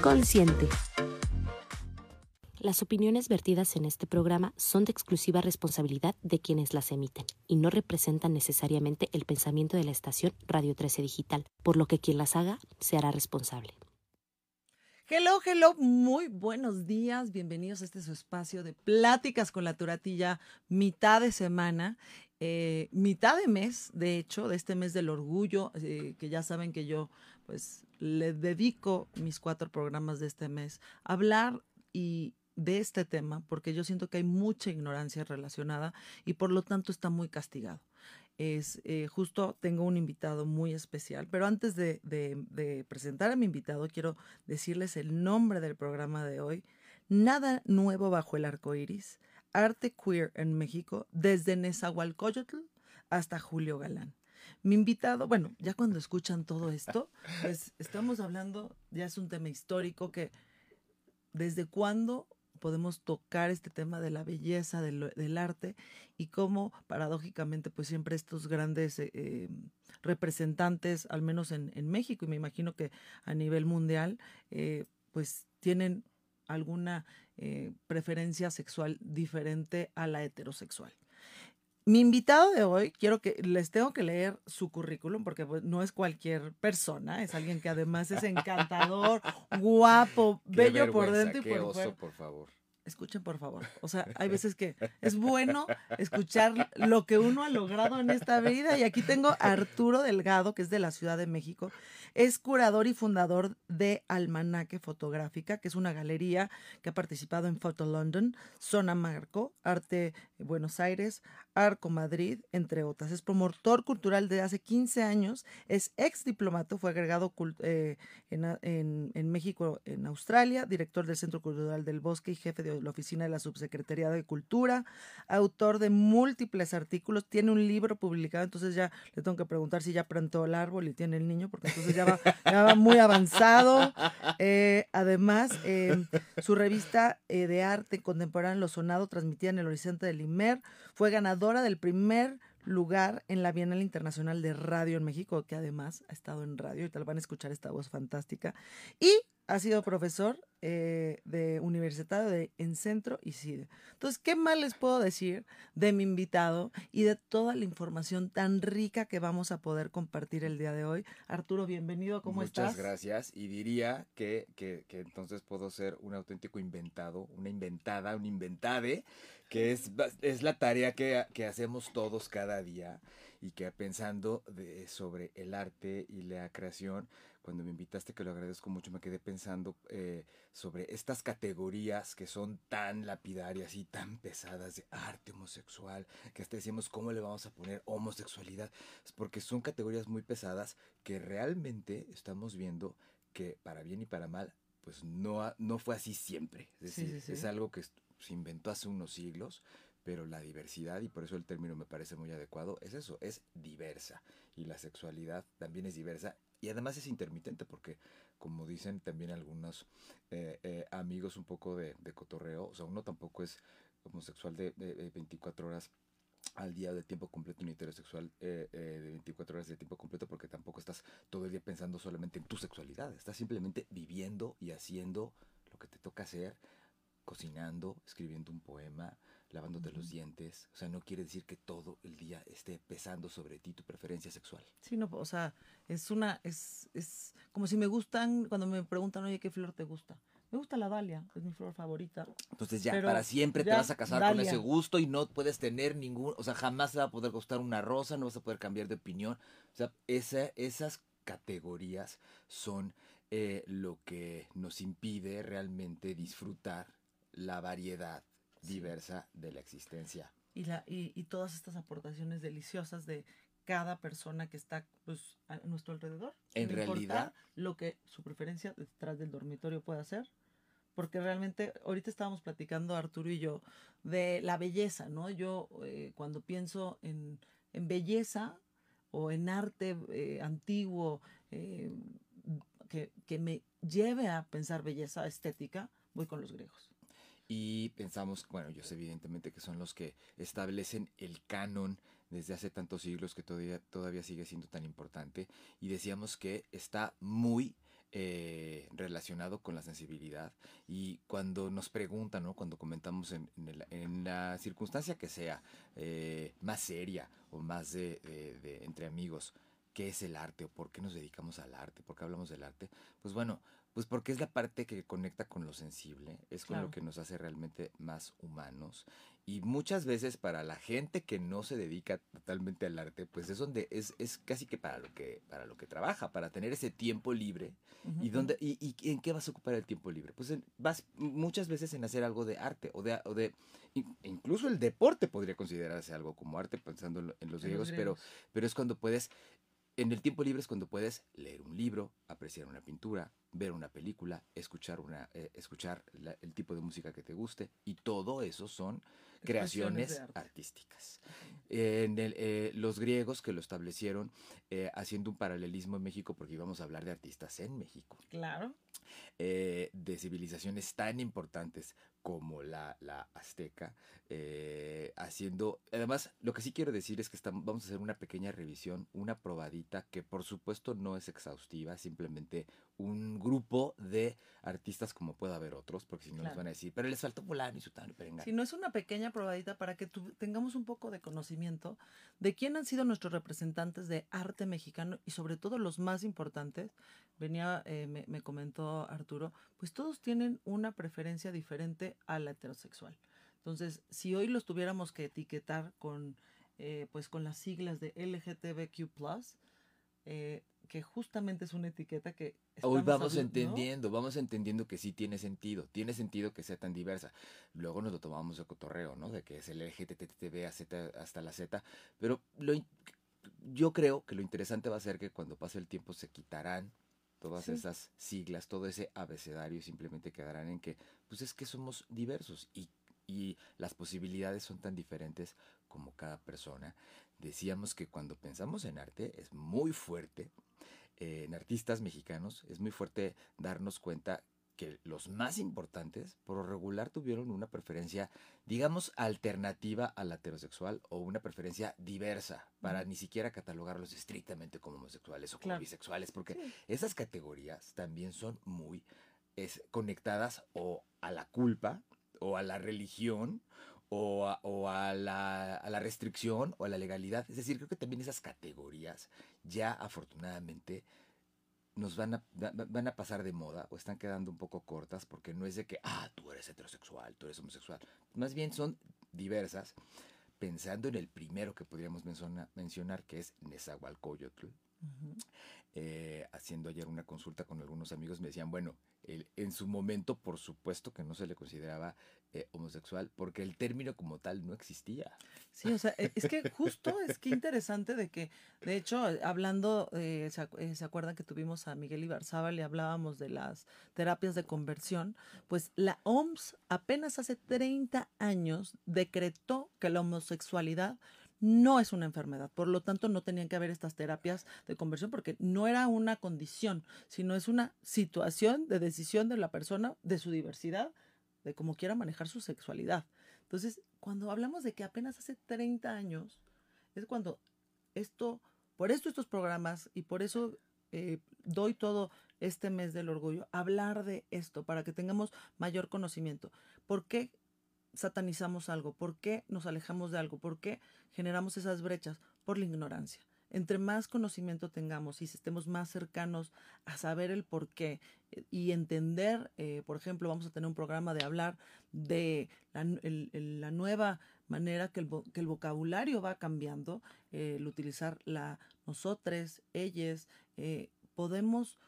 consciente. Las opiniones vertidas en este programa son de exclusiva responsabilidad de quienes las emiten y no representan necesariamente el pensamiento de la estación Radio 13 Digital, por lo que quien las haga se hará responsable. Hello, hello, muy buenos días, bienvenidos a este su espacio de pláticas con la turatilla, mitad de semana, eh, mitad de mes, de hecho, de este mes del orgullo, eh, que ya saben que yo pues le dedico mis cuatro programas de este mes a hablar y de este tema, porque yo siento que hay mucha ignorancia relacionada y por lo tanto está muy castigado es eh, justo tengo un invitado muy especial, pero antes de, de, presentar a mi invitado, quiero decirles el nombre del programa de hoy. Nada nuevo bajo el arco iris. Arte queer en México, desde Nezahualcóyotl hasta Julio Galán. Mi invitado, bueno, ya cuando escuchan todo esto, pues estamos hablando, ya es un tema histórico que desde cuándo podemos tocar este tema de la belleza, del, arte y cómo paradójicamente pues siempre estos grandes eh, eh, representantes, al menos en, México y me imagino que a nivel mundial, eh, pues tienen alguna preferencia sexual diferente a la heterosexual. Mi invitado de hoy, quiero que les tengo que leer su currículum porque pues, no es cualquier persona, es alguien que además es encantador, guapo, bello por dentro y por oso, por favor. Escuchen, por favor. O sea, hay veces que es bueno escuchar lo que uno ha logrado en esta vida. Y aquí tengo a Arturo Delgado, que es de la Ciudad de México. Es curador y fundador de Almanaque Fotográfica, que es una galería que ha participado en Photo London, Zona Marco, Arte Buenos Aires, Arco Madrid, entre otras. Es promotor cultural de hace 15 años, es ex diplomato, fue agregado eh, en, en, México, en Australia, director del Centro Cultural del Bosque y jefe de la oficina de la Subsecretaría de Cultura, autor de múltiples artículos, tiene un libro publicado, entonces ya le tengo que preguntar si ya plantó el árbol y tiene el niño, porque entonces ya va, muy avanzado. Eh, además, eh, su revista de arte contemporáneo Lo Sonado, transmitida en el Horizonte del Imer, fue ganadora del primer lugar en la Bienal Internacional de Radio en México, que además ha estado en radio y tal van a escuchar esta voz fantástica. Y ha sido profesor eh, de universitario de, en Centro y CIDE. Entonces, ¿qué más les puedo decir de mi invitado y de toda la información tan rica que vamos a poder compartir el día de hoy? Arturo, bienvenido, ¿cómo estás? Muchas gracias y diría que, que, que, entonces puedo ser un auténtico inventado, una inventada, un inventade, que es, es la tarea que, que hacemos todos cada día y que pensando de, sobre el arte y la creación, cuando me invitaste, que lo agradezco mucho, me quedé pensando eh, sobre estas categorías que son tan lapidarias y tan pesadas de arte homosexual, que hasta decimos cómo le vamos a poner homosexualidad, es porque son categorías muy pesadas que realmente estamos viendo que para bien y para mal, pues no, no fue así siempre. Es decir, es algo que se inventó hace unos siglos, pero la diversidad, y por eso el término me parece muy adecuado, es eso, es diversa. Y la sexualidad también es diversa y además es intermitente porque, como dicen también algunos eh, eh, amigos un poco de, cotorreo, o sea, uno tampoco es homosexual de, de, 24 horas al día de tiempo completo ni heterosexual eh, de 24 horas de tiempo completo porque tampoco estás todo el día pensando solamente en tu sexualidad, estás simplemente viviendo y haciendo lo que te toca hacer, cocinando, escribiendo un poema, lavándote los dientes. O sea, no quiere decir que todo el día esté pesando sobre ti tu preferencia sexual. Sí, no, o sea, es una, es, es como si me gustan, cuando me preguntan, oye, ¿qué flor te gusta? Me gusta la dalia, es mi flor favorita. Entonces ya, para siempre te vas a casar con ese gusto y no puedes tener ningún, o sea, jamás te va a poder gustar una rosa, no vas a poder cambiar de opinión. O sea, esa, esas categorías son eh, lo que nos impide realmente disfrutar la variedad diversa de la existencia. Y, la, y, todas estas aportaciones deliciosas de cada persona que está pues, a nuestro alrededor. En realidad. Lo que su preferencia detrás del dormitorio puede hacer. Porque realmente, ahorita estábamos platicando Arturo y yo de la belleza, ¿no? Yo eh, cuando pienso en, en, belleza o en arte eh, antiguo eh, que, que me lleve a pensar belleza estética, voy con los griegos y pensamos, bueno, sé evidentemente que son los que establecen el canon desde hace tantos siglos que todavía, todavía sigue siendo tan importante y decíamos que está muy eh, relacionado con la sensibilidad y cuando nos preguntan, ¿no? cuando comentamos en, en, la circunstancia que sea eh, más seria o más de, de, entre amigos, ¿qué es el arte o por qué nos dedicamos al arte? ¿Por qué hablamos del arte? Pues bueno, pues porque es la parte que conecta con lo sensible, es con lo que nos hace realmente más humanos. Y muchas veces para la gente que no se dedica totalmente al arte, pues es donde es, es casi que para lo que, para lo que trabaja, para tener ese tiempo libre. ¿Y, dónde, y, y, en qué vas a ocupar el tiempo libre? Pues vas muchas veces en hacer algo de arte o de, o de incluso el deporte podría considerarse algo como arte, pensando en los griegos, pero, pero es cuando puedes en el tiempo libre es cuando puedes leer un libro, apreciar una pintura, ver una película, escuchar, una, eh, escuchar el tipo de música que te guste y todo eso son creaciones artísticas. En eh, los griegos que lo establecieron eh, haciendo un paralelismo en México porque íbamos a hablar de artistas en México. Claro. De civilizaciones tan importantes como la, la azteca, eh, haciendo, además, lo que sí quiero decir es que estamos, vamos a hacer una pequeña revisión, una probadita, que por supuesto no es exhaustiva, simplemente un grupo de artistas como pueda haber otros, porque si no nos van a decir, pero les faltó fulano y sutano perengano. Si no es una pequeña probadita para que tengamos un poco de conocimiento de quién han sido nuestros representantes de arte mexicano y sobre todo los más importantes, venía, eh, me, me comentó Arturo, pues todos tienen una preferencia diferente a la heterosexual. Entonces, si hoy los tuviéramos que etiquetar con, eh, pues con las siglas de LGTBQ+, eh, que justamente es una etiqueta que... Hoy vamos entendiendo, vamos entendiendo que sí tiene sentido, tiene sentido que sea tan diversa. Luego nos lo tomamos de cotorreo, ¿no? De que es el LGTB hasta la Z, pero lo, yo creo que lo interesante va a ser que cuando pase el tiempo se quitarán todas esas siglas, todo ese abecedario simplemente quedarán en que, pues es que somos diversos y, y las posibilidades son tan diferentes como cada persona. Decíamos que cuando pensamos en arte es muy fuerte, eh, en artistas mexicanos, es muy fuerte darnos cuenta que los más importantes, por lo regular, tuvieron una preferencia, digamos, alternativa a la heterosexual o una preferencia diversa, para ni siquiera catalogarlos estrictamente como homosexuales o como bisexuales, porque esas categorías también son muy conectadas o a la culpa, o a la religión, o, a, la, a la restricción, o a la legalidad. Es decir, creo que también esas categorías ya afortunadamente nos van a, van a pasar de moda o están quedando un poco cortas porque no es de que, ah, tú eres heterosexual, tú eres homosexual. Más bien son diversas, pensando en el primero que podríamos mencionar, que es Nezahualcóyotl. Eh, haciendo ayer una consulta con algunos amigos, me decían, bueno, en su momento, por supuesto que no se le consideraba eh, homosexual, porque el término como tal no existía. Sí, o sea, e, es que justo es que interesante de que, de hecho, hablando, eh, se, acuerdan que tuvimos a Miguel Ibarzaba, le hablábamos de las terapias de conversión, pues la OMS apenas hace 30 años decretó que la homosexualidad no es una enfermedad. Por lo tanto, no tenían que haber estas terapias de conversión porque no era una condición, sino es una situación de decisión de la persona, de su diversidad, de cómo quiera manejar su sexualidad. Entonces, cuando hablamos de que apenas hace 30 años, es cuando esto, por esto estos programas y por eso eh, doy todo este mes del orgullo, hablar de esto para que tengamos mayor conocimiento. ¿Por qué satanizamos algo? ¿Por qué nos alejamos de algo? ¿Por qué generamos esas brechas? Por la ignorancia. Entre más conocimiento tengamos y estemos más cercanos a saber el por qué eh, y entender, eh, por ejemplo, vamos a tener un programa de hablar de la, nueva manera que el, vocabulario va cambiando, eh, el utilizar la nosotres, ellas, podemos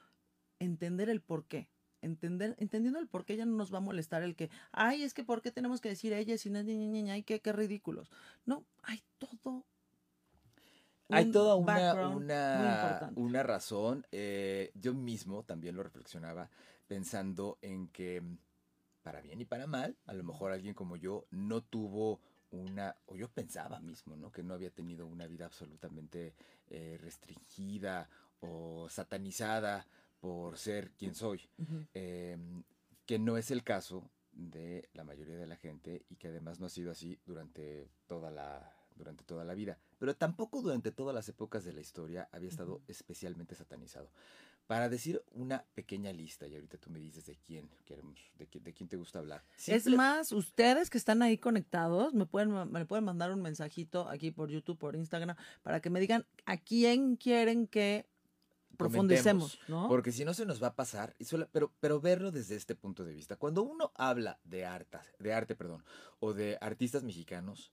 entender el por qué entender, entendiendo el por qué ya no nos va a molestar el que, ay, es que por qué tenemos que decir ella si no es niña, ay, qué ridículos. No, hay todo. Hay toda una, una, una razón. Eh, yo mismo también lo reflexionaba pensando en que, para bien y para mal, a lo mejor alguien como yo no tuvo una, o yo pensaba mismo, ¿no? Que no había tenido una vida absolutamente eh, restringida o satanizada por ser quien soy, em, que no es el caso de la mayoría de la gente y que además no ha sido así durante toda la durante toda la vida, pero tampoco durante todas las épocas de la historia había estado especialmente satanizado. para decir una pequeña lista, y ahorita tú me dices de quién queremos, de quién, de quién te gusta hablar. Es más, ustedes que están ahí conectados, me pueden, me pueden mandar un mensajito aquí por YouTube, por Instagram, para que me digan a quién quieren que profundicemos, ¿no? Porque si no se nos va a pasar, pero, pero verlo desde este punto de vista. Cuando uno habla de arte, de arte, perdón, o de artistas mexicanos,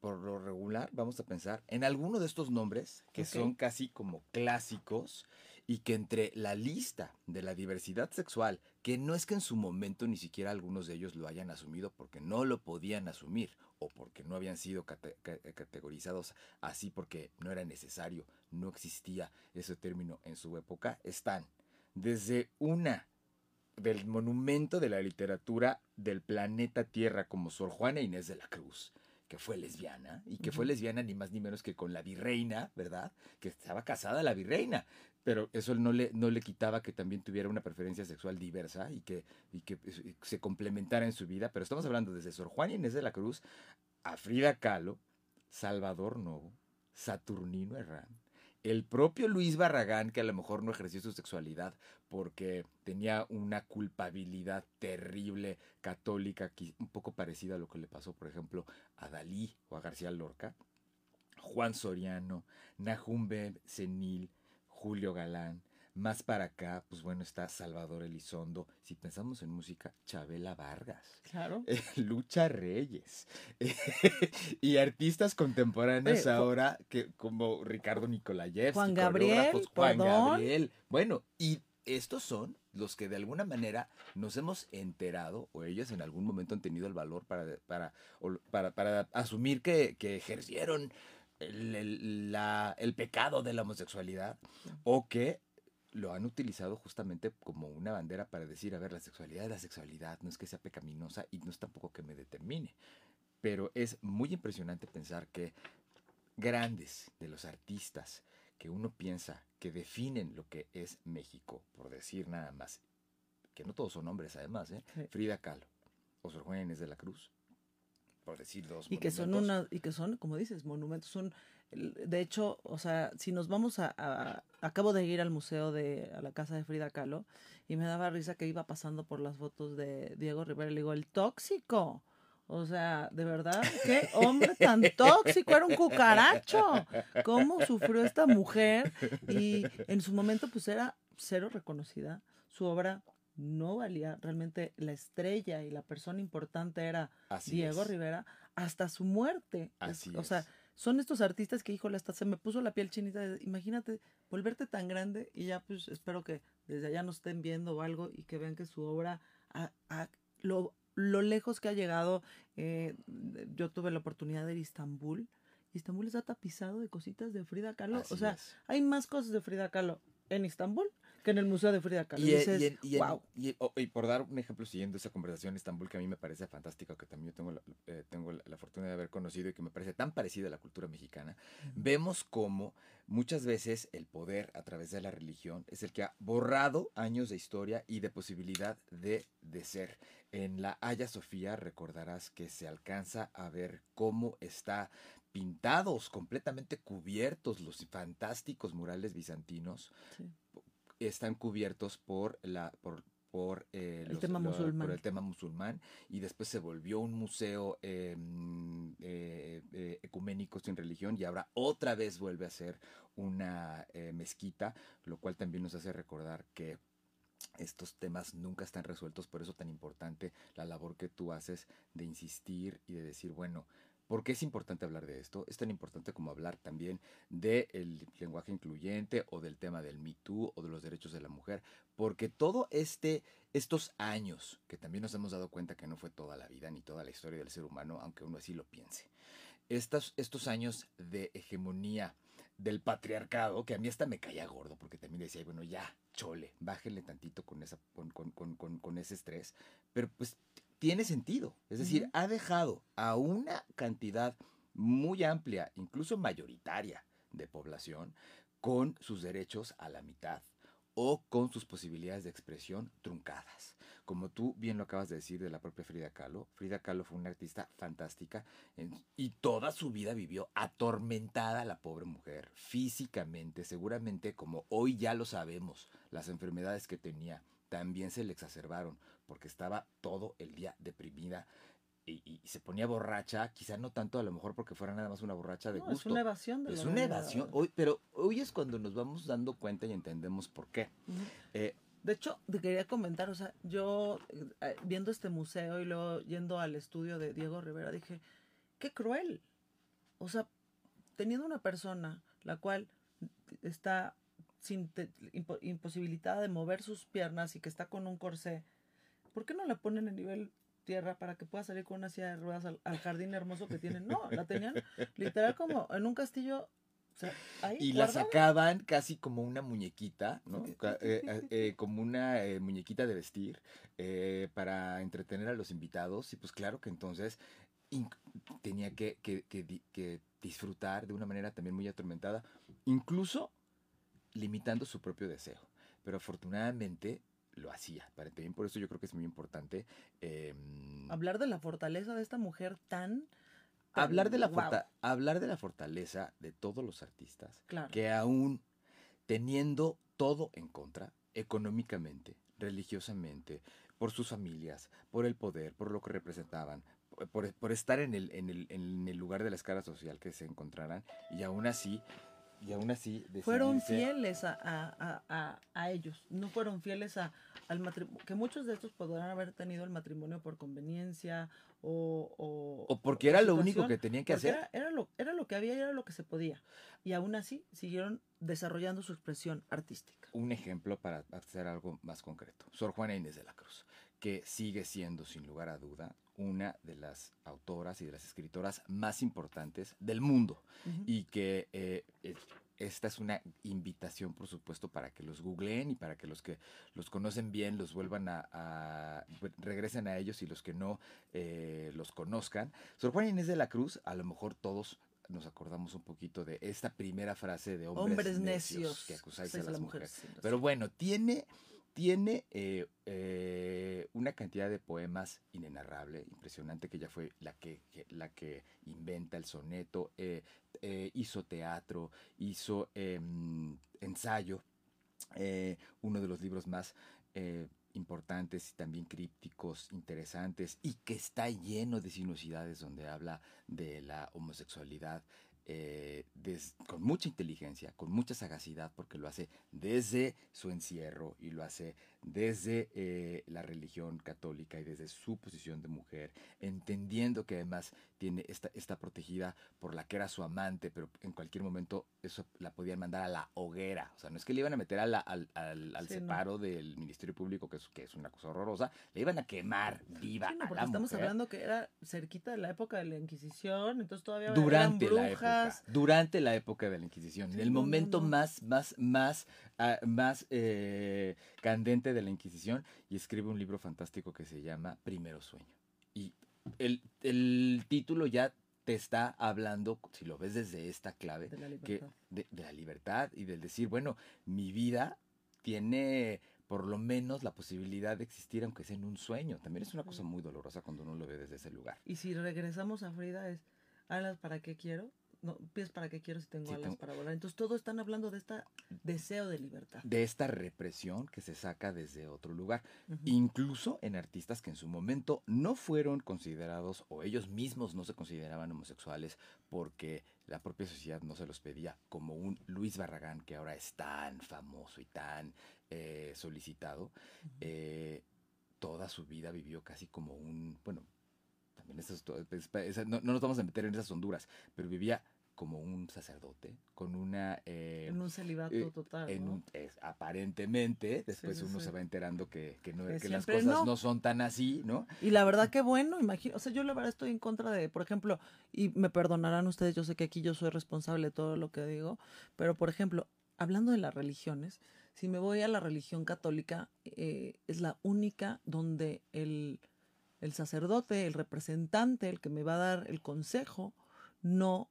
por lo regular vamos a pensar en alguno de estos nombres que son casi como clásicos y que entre la lista de la diversidad sexual, que no es que en su momento ni siquiera algunos de ellos lo hayan asumido porque no lo podían asumir o porque no habían sido categorizados así porque no era necesario, no existía ese término en su época, están desde una del monumento de la literatura del planeta Tierra como Sor Juana Inés de la Cruz, que fue lesbiana, y que fue lesbiana ni más ni menos que con la virreina, ¿verdad? Que estaba casada la virreina, pero eso no le, no le quitaba que también tuviera una preferencia sexual diversa y que, y que se complementara en su vida, pero estamos hablando desde Sor Juana Inés de la Cruz a Frida Kahlo, Salvador Novo, Saturnino Herrán, el propio Luis Barragán, que a lo mejor no ejerció su sexualidad porque tenía una culpabilidad terrible católica, un poco parecida a lo que le pasó, por ejemplo, a Dalí o a García Lorca, Juan Soriano, Nahumbe Senil, Julio Galán, más para acá, pues bueno, está Salvador Elizondo. Si pensamos en música, Chabela Vargas. Claro. Lucha Reyes. y artistas contemporáneos ahora, que como Ricardo Nicolayev. Juan Gabriel. Juan Gabriel. Bueno, y estos son los que de alguna manera nos hemos enterado, o ellos en algún momento han tenido el valor para, para, para, para asumir que, que ejercieron el, la, el, pecado de la homosexualidad o que lo han utilizado justamente como una bandera para decir, a ver, la sexualidad es la sexualidad, no es que sea pecaminosa y no es tampoco que me determine. Pero es muy impresionante pensar que grandes de los artistas que uno piensa que definen lo que es México, por decir nada más, que no todos son hombres además, ¿eh? Frida Kahlo o Sor Juana Inés de la Cruz, por decir dos. Y que son una, y que son, como dices, monumentos, son de hecho, o sea, si nos vamos a, acabo de ir al museo de a la casa de Frida Kahlo y me daba risa que iba pasando por las fotos de Diego Rivera y le digo, "El tóxico." O sea, de verdad, qué hombre tan tóxico, era un cucaracho. ¿Cómo sufrió esta mujer? Y en su momento pues era cero reconocida. Su obra no valía realmente la estrella y la persona importante era Diego Rivera hasta su muerte. Así o sea, son estos artistas que, híjole, hasta se me puso la piel chinita. imagínate volverte tan grande y ya, pues espero que desde allá nos estén viendo o algo y que vean que su obra, a, lo, lo, lejos que ha llegado. Eh, yo tuve la oportunidad de ir a Istambul. Istambul está tapizado de cositas de Frida Kahlo. o sea, hay más cosas de Frida Kahlo en Istambul que en el Museo de Frida Kahlo. Y, y, por dar un ejemplo, siguiendo esa conversación en Estambul, que a mí me parece fantástico, que también tengo la, eh, tengo la fortuna de haber conocido y que me parece tan parecida a la cultura mexicana, vemos cómo muchas veces el poder a través de la religión es el que ha borrado años de historia y de posibilidad de, de ser. En la Haya Sofía recordarás que se alcanza a ver cómo está pintados, completamente cubiertos los fantásticos murales bizantinos están cubiertos por la por por, eh, el tema musulmán. por el tema musulmán y después se volvió un museo em, eh, eh, ecuménico sin religión y ahora otra vez vuelve a ser una mezquita, lo cual también nos hace recordar que estos temas nunca están resueltos, por eso tan importante la labor que tú haces de insistir y de decir, bueno, ¿Por qué es importante hablar de esto? Es tan importante como hablar también del lenguaje incluyente o del tema del Me Too o de los derechos de la mujer, porque todo este estos años que también nos hemos dado cuenta que no fue toda la vida ni toda la historia del ser humano, aunque uno así lo piense. Estos, estos años de hegemonía del patriarcado, que a mí hasta me caía gordo, porque también decía, bueno, ya, chole, bájenle tantito con, esa, con, con, con, con ese estrés, pero pues tiene sentido. Es decir, ha dejado a una cantidad muy amplia, incluso mayoritaria de población, con sus derechos a la mitad o con sus posibilidades de expresión truncadas. Como tú bien lo acabas de decir de la propia Frida Kahlo, Frida Kahlo fue una artista fantástica y toda su vida vivió atormentada la pobre mujer, físicamente, seguramente como hoy ya lo sabemos, las enfermedades que tenía también se le exacerbaron porque estaba todo el día deprimida, y, se ponía borracha, quizá no tanto a lo mejor porque fuera nada más una borracha de gusto. Es una evasión de Es una evasión, hoy, pero hoy es cuando nos vamos dando cuenta y entendemos por qué. Eh, de hecho, te quería comentar, o sea, yo eh, viendo este museo y luego yendo al estudio de Diego Rivera, dije, qué cruel. O sea, teniendo una persona la cual está sin imposibilitada de mover sus piernas y que está con un corsé, ¿por qué no la ponen en nivel tierra para que pueda salir con una silla de ruedas al, jardín hermoso que tienen. No, la tenían literal como en un castillo. y la sacaban casi como una muñequita, ¿no? Eh, eh, eh, como una muñequita de vestir para entretener a los invitados. Y pues claro que entonces tenía que, que disfrutar de una manera también muy atormentada, incluso limitando su propio deseo. Pero afortunadamente lo hacía. También por eso yo creo que es muy importante. Em, hablar de la fortaleza de esta mujer tan... hablar, de la hablar de la fortaleza de todos los artistas. Que aún teniendo todo en contra, económicamente, religiosamente, por sus familias, por el poder, por lo que representaban, por, estar en el, en, el, en el lugar de la escala social que se encontraran, y aún así y aún así fueron fieles a, ellos, no fueron fieles a, al matrimonio, que muchos de estos podrán haber tenido el matrimonio por conveniencia o... O, porque era lo único que tenían que hacer. Era, era, lo, era lo que había y era lo que se podía. Y aún así siguieron desarrollando su expresión artística. Un ejemplo para hacer algo más concreto. Sor Juana Inés de la Cruz, que sigue siendo sin lugar a duda una de las autoras y de las escritoras más importantes del mundo y que eh, esta es una invitación, por supuesto, para que los googleen y para que los que los conocen bien los vuelvan a, regresen a ellos y los que no eh, los conozcan. Sor Juana Inés de la Cruz, a lo mejor todos nos acordamos un poquito de esta primera frase de hombres, necios, que acusáis a las mujeres. Pero bueno, tiene tiene eh, eh, una cantidad de poemas inenarrable, impresionante, que ella fue la que, la que inventa el soneto, eh, hizo teatro, hizo em, ensayo, uno de los libros más importantes y también crípticos, interesantes, y que está lleno de sinuosidades donde habla de la homosexualidad, eh, con mucha inteligencia, con mucha sagacidad, porque lo hace desde su encierro y lo hace desde eh, la religión católica y desde su posición de mujer, entendiendo que además tiene esta, está protegida por la que era su amante, pero en cualquier momento eso la podían mandar a la hoguera. O sea, no es que le iban a meter al, al, separo del Ministerio Público, que es, que es una cosa horrorosa, le iban a quemar viva. no, porque estamos hablando que era cerquita de la época de la Inquisición, entonces todavía durante eran brujas. La época, durante la época de la Inquisición, en el momento más, más, más, ah, más eh, candente de la Inquisición, y escribe un libro fantástico que se llama Primero Sueño. Y el, el título ya te está hablando, si lo ves desde esta clave, de la libertad, de, la libertad y del decir, bueno, mi vida tiene por lo menos la posibilidad de existir aunque sea en un sueño. También es una cosa muy dolorosa cuando uno lo ve desde ese lugar. Y si regresamos a Frida es, alas para qué quiero, no, pies para qué quiero si tengo alas para volar. Entonces todos están hablando de este deseo de libertad. De esta represión que se saca desde otro lugar. Incluso en artistas que en su momento no fueron considerados o ellos mismos no se consideraban homosexuales porque la propia sociedad no se los pedía, como un Luis Barragán que ahora es tan famoso y tan eh, solicitado. Eh, toda su vida vivió casi como un, bueno, no, nos vamos a meter en esas honduras, pero vivía como un sacerdote, con una... Eh, en un celibato eh, total. En aparentemente, después uno se va enterando que, que, las cosas no. son tan así, ¿no? Y la verdad que bueno, imagino, o sea, yo la verdad estoy en contra de, por ejemplo, y me perdonarán ustedes, yo sé que aquí yo soy responsable de todo lo que digo, pero por ejemplo, hablando de las religiones, si me voy a la religión católica, eh, es la única donde el el sacerdote, el representante, el que me va a dar el consejo, no,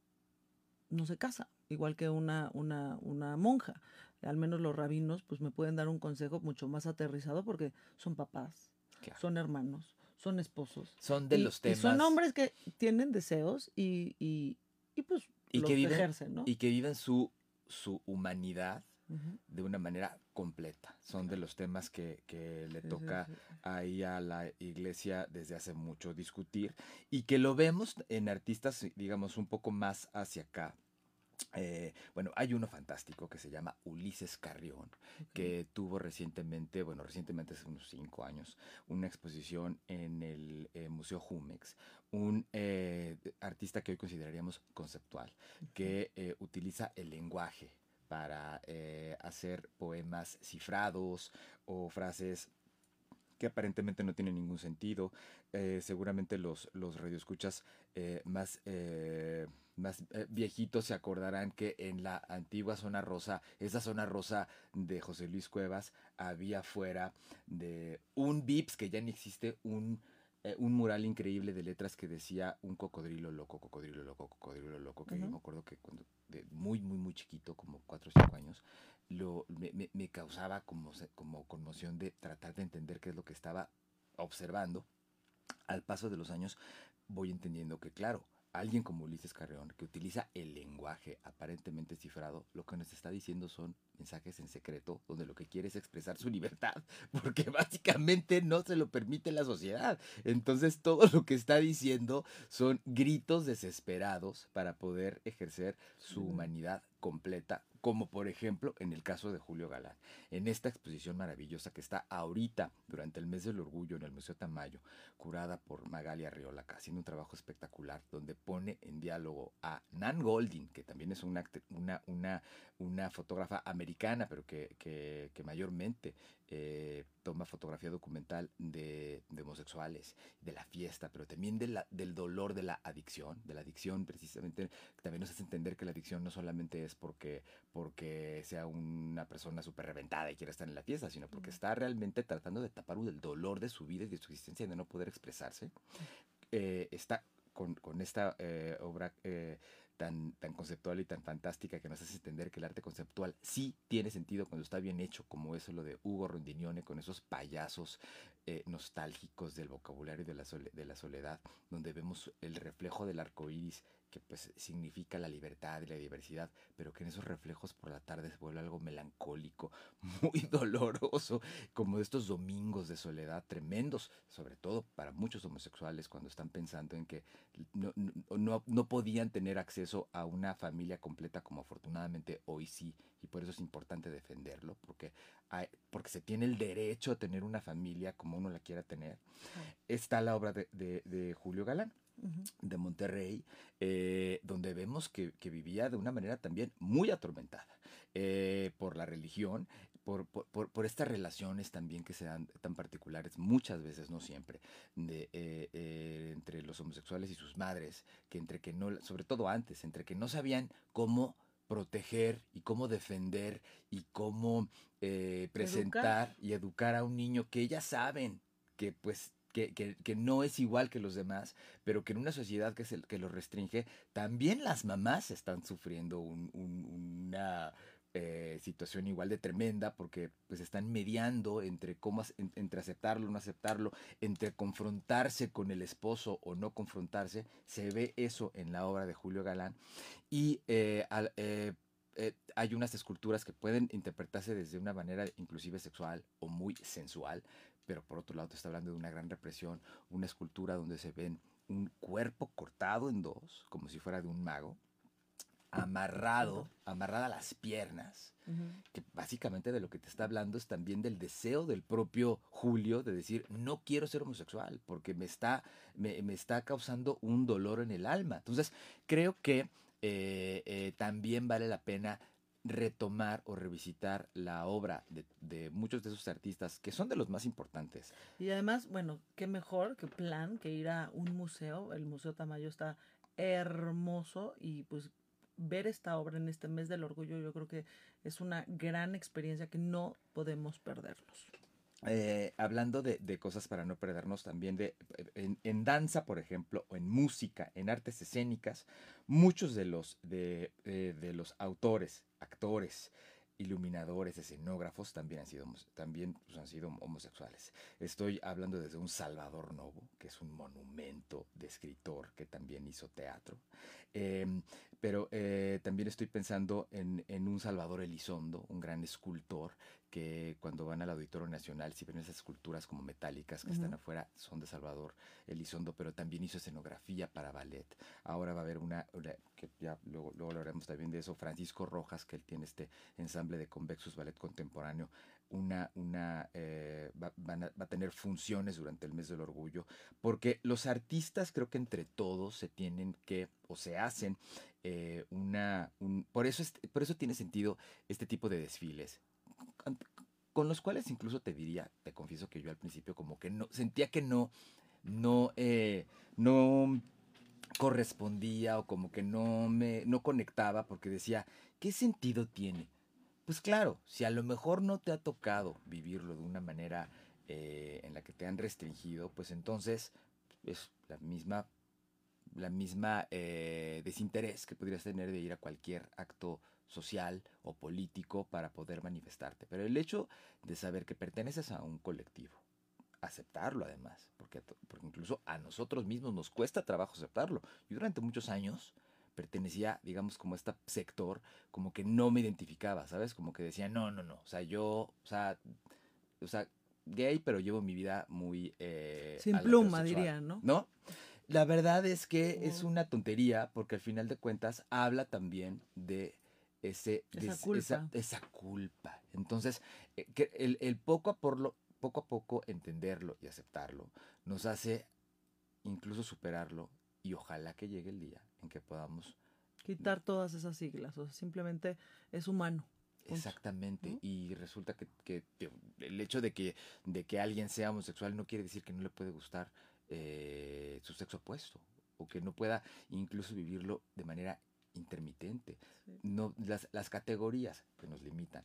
no se casa, igual que una, una, una monja. al menos los rabinos, pues me pueden dar un consejo mucho más aterrizado porque son papás, son hermanos, son esposos. Son de los temas. Y son hombres que tienen deseos y, y, y pues y que viven, ejercen, ¿no? Y que viven su, su humanidad de una manera completa. Son de los temas que, que le toca ahí a la iglesia desde hace mucho discutir y que lo vemos en artistas, digamos, un poco más hacia acá. Eh, bueno, hay uno fantástico que se llama Ulises Carrión, que tuvo recientemente, bueno, recientemente hace unos cinco años, una exposición en el eh, Museo Jumex, un eh, artista que hoy consideraríamos conceptual, que utiliza el lenguaje para hacer poemas cifrados o frases que aparentemente no tienen ningún sentido. seguramente los, los radioescuchas más más eh, viejitos se acordarán que en la antigua zona rosa, esa zona rosa de José Luis Cuevas, había fuera de un VIPS que ya no existe, un, eh, un mural increíble de letras que decía un cocodrilo loco, cocodrilo loco, cocodrilo loco, que yo me acuerdo que cuando de muy, muy, muy chiquito, como 4 o 5 años, lo, me, me causaba como, como conmoción de tratar de entender qué es lo que estaba observando. Al paso de los años voy entendiendo que, claro, alguien como Ulises Carreón, que utiliza el lenguaje aparentemente cifrado, lo que nos está diciendo son mensajes en secreto, donde lo que quiere es expresar su libertad, porque básicamente no se lo permite la sociedad. Entonces todo lo que está diciendo son gritos desesperados para poder ejercer su humanidad completa, como por ejemplo en el caso de Julio Galán, en esta exposición maravillosa que está ahorita durante el mes del orgullo en el Museo Tamayo, curada por Magali Arriola, haciendo un trabajo espectacular donde pone en diálogo a Nan Goldin, que también es una, una, una, una fotógrafa americana, pero que, que, que mayormente eh, toma fotografía documental de, homosexuales, de la fiesta, pero también de la, del dolor de la adicción, de la adicción precisamente, también nos hace entender que la adicción no solamente es porque, porque sea una persona súper reventada y quiera estar en la fiesta, sino porque está realmente tratando de tapar el dolor de su vida y de su existencia y de no poder expresarse. Eh, está con, con esta eh, obra tan, tan conceptual y tan fantástica que nos hace entender que el arte conceptual sí tiene sentido cuando está bien hecho, como eso lo de Hugo Rondinione con esos payasos eh, nostálgicos del vocabulario de la, de la soledad, donde vemos el reflejo del arco iris que pues significa la libertad y la diversidad, pero que en esos reflejos por la tarde se vuelve algo melancólico, muy doloroso, como estos domingos de soledad tremendos, sobre todo para muchos homosexuales cuando están pensando en que no, no, no podían tener acceso a una familia completa como afortunadamente hoy sí, y por eso es importante defenderlo, porque, hay, porque se tiene el derecho a tener una familia como uno la quiera tener. Está la obra de, de, de Julio Galán de Monterrey, eh, donde vemos que, vivía de una manera también muy atormentada eh, por la religión, por, por, estas relaciones también que se dan tan particulares, muchas veces, no siempre, de, eh, entre los homosexuales y sus madres, que entre que no, sobre todo antes, entre que no sabían cómo proteger y cómo defender y cómo presentar y educar a un niño que ellas saben que pues que, no es igual que los demás, pero que en una sociedad que, es el, que lo restringe, también las mamás están sufriendo una eh, situación igual de tremenda porque pues están mediando entre cómo entre aceptarlo no aceptarlo entre confrontarse con el esposo o no confrontarse. Se ve eso en la obra de Julio Galán. Y eh, eh, hay unas esculturas que pueden interpretarse desde una manera inclusive sexual o muy sensual pero por otro lado te está hablando de una gran represión, una escultura donde se ven un cuerpo cortado en dos, como si fuera de un mago, amarrado, amarrada a las piernas, que básicamente de lo que te está hablando es también del deseo del propio Julio de decir, no quiero ser homosexual, porque me está, me, está causando un dolor en el alma. Entonces, creo que eh, eh, también vale la pena retomar o revisitar la obra de, muchos de esos artistas que son de los más importantes. Y además, bueno, qué mejor que plan que ir a un museo. El Museo Tamayo está hermoso y pues ver esta obra en este mes del orgullo yo creo que es una gran experiencia que no podemos perdernos. Eh, hablando de, cosas para no perdernos también de en, danza por ejemplo o en música en artes escénicas muchos de los de, eh, de los autores actores iluminadores, escenógrafos también han sido, también pues, han sido homosexuales. Estoy hablando desde un Salvador Novo, que es un monumento de escritor que también hizo teatro. Em, pero eh, también estoy pensando en, en, un Salvador Elizondo, un gran escultor, que cuando van al Auditorio Nacional, si ven esas esculturas como metálicas que están afuera, son de Salvador Elizondo, pero también hizo escenografía para ballet. Ahora va a haber una, que ya luego, luego hablaremos también de eso, Francisco Rojas, que él tiene este ensamble de Convexus Ballet Contemporáneo, una, una eh, va, a, tener funciones durante el mes del orgullo, porque los artistas creo que entre todos se tienen que, o se hacen, eh, una, por, eso por eso tiene sentido este tipo de desfiles, con los cuales incluso te diría, te confieso que yo al principio como que no, sentía que no, no, eh, no correspondía o como que no me, no conectaba porque decía, ¿qué sentido tiene? Pues claro, si a lo mejor no te ha tocado vivirlo de una manera eh, en la que te han restringido, pues entonces es la misma, la misma eh, desinterés que podrías tener de ir a cualquier acto social o político para poder manifestarte. Pero el hecho de saber que perteneces a un colectivo, aceptarlo además, porque, porque incluso a nosotros mismos nos cuesta trabajo aceptarlo. Yo durante muchos años pertenecía, digamos, como a este sector, como que no me identificaba, ¿sabes? Como que decía, no, no, no, o sea, yo, o sea, o sea gay, pero llevo mi vida muy... Eh, Sin pluma, dirían, ¿no? ¿No? La verdad es que es una tontería, porque al final de cuentas habla también de ese, esa, culpa. Esa, culpa. Entonces, eh, que el, el poco, a por poco a poco entenderlo y aceptarlo nos hace incluso superarlo y ojalá que llegue el día en que podamos quitar todas esas siglas, o sea, simplemente es humano. Exactamente, y resulta que, el hecho de que, de que alguien sea homosexual no quiere decir que no le puede gustar eh, su sexo opuesto, o que no pueda incluso vivirlo de manera intermitente. No, las, las categorías que nos limitan,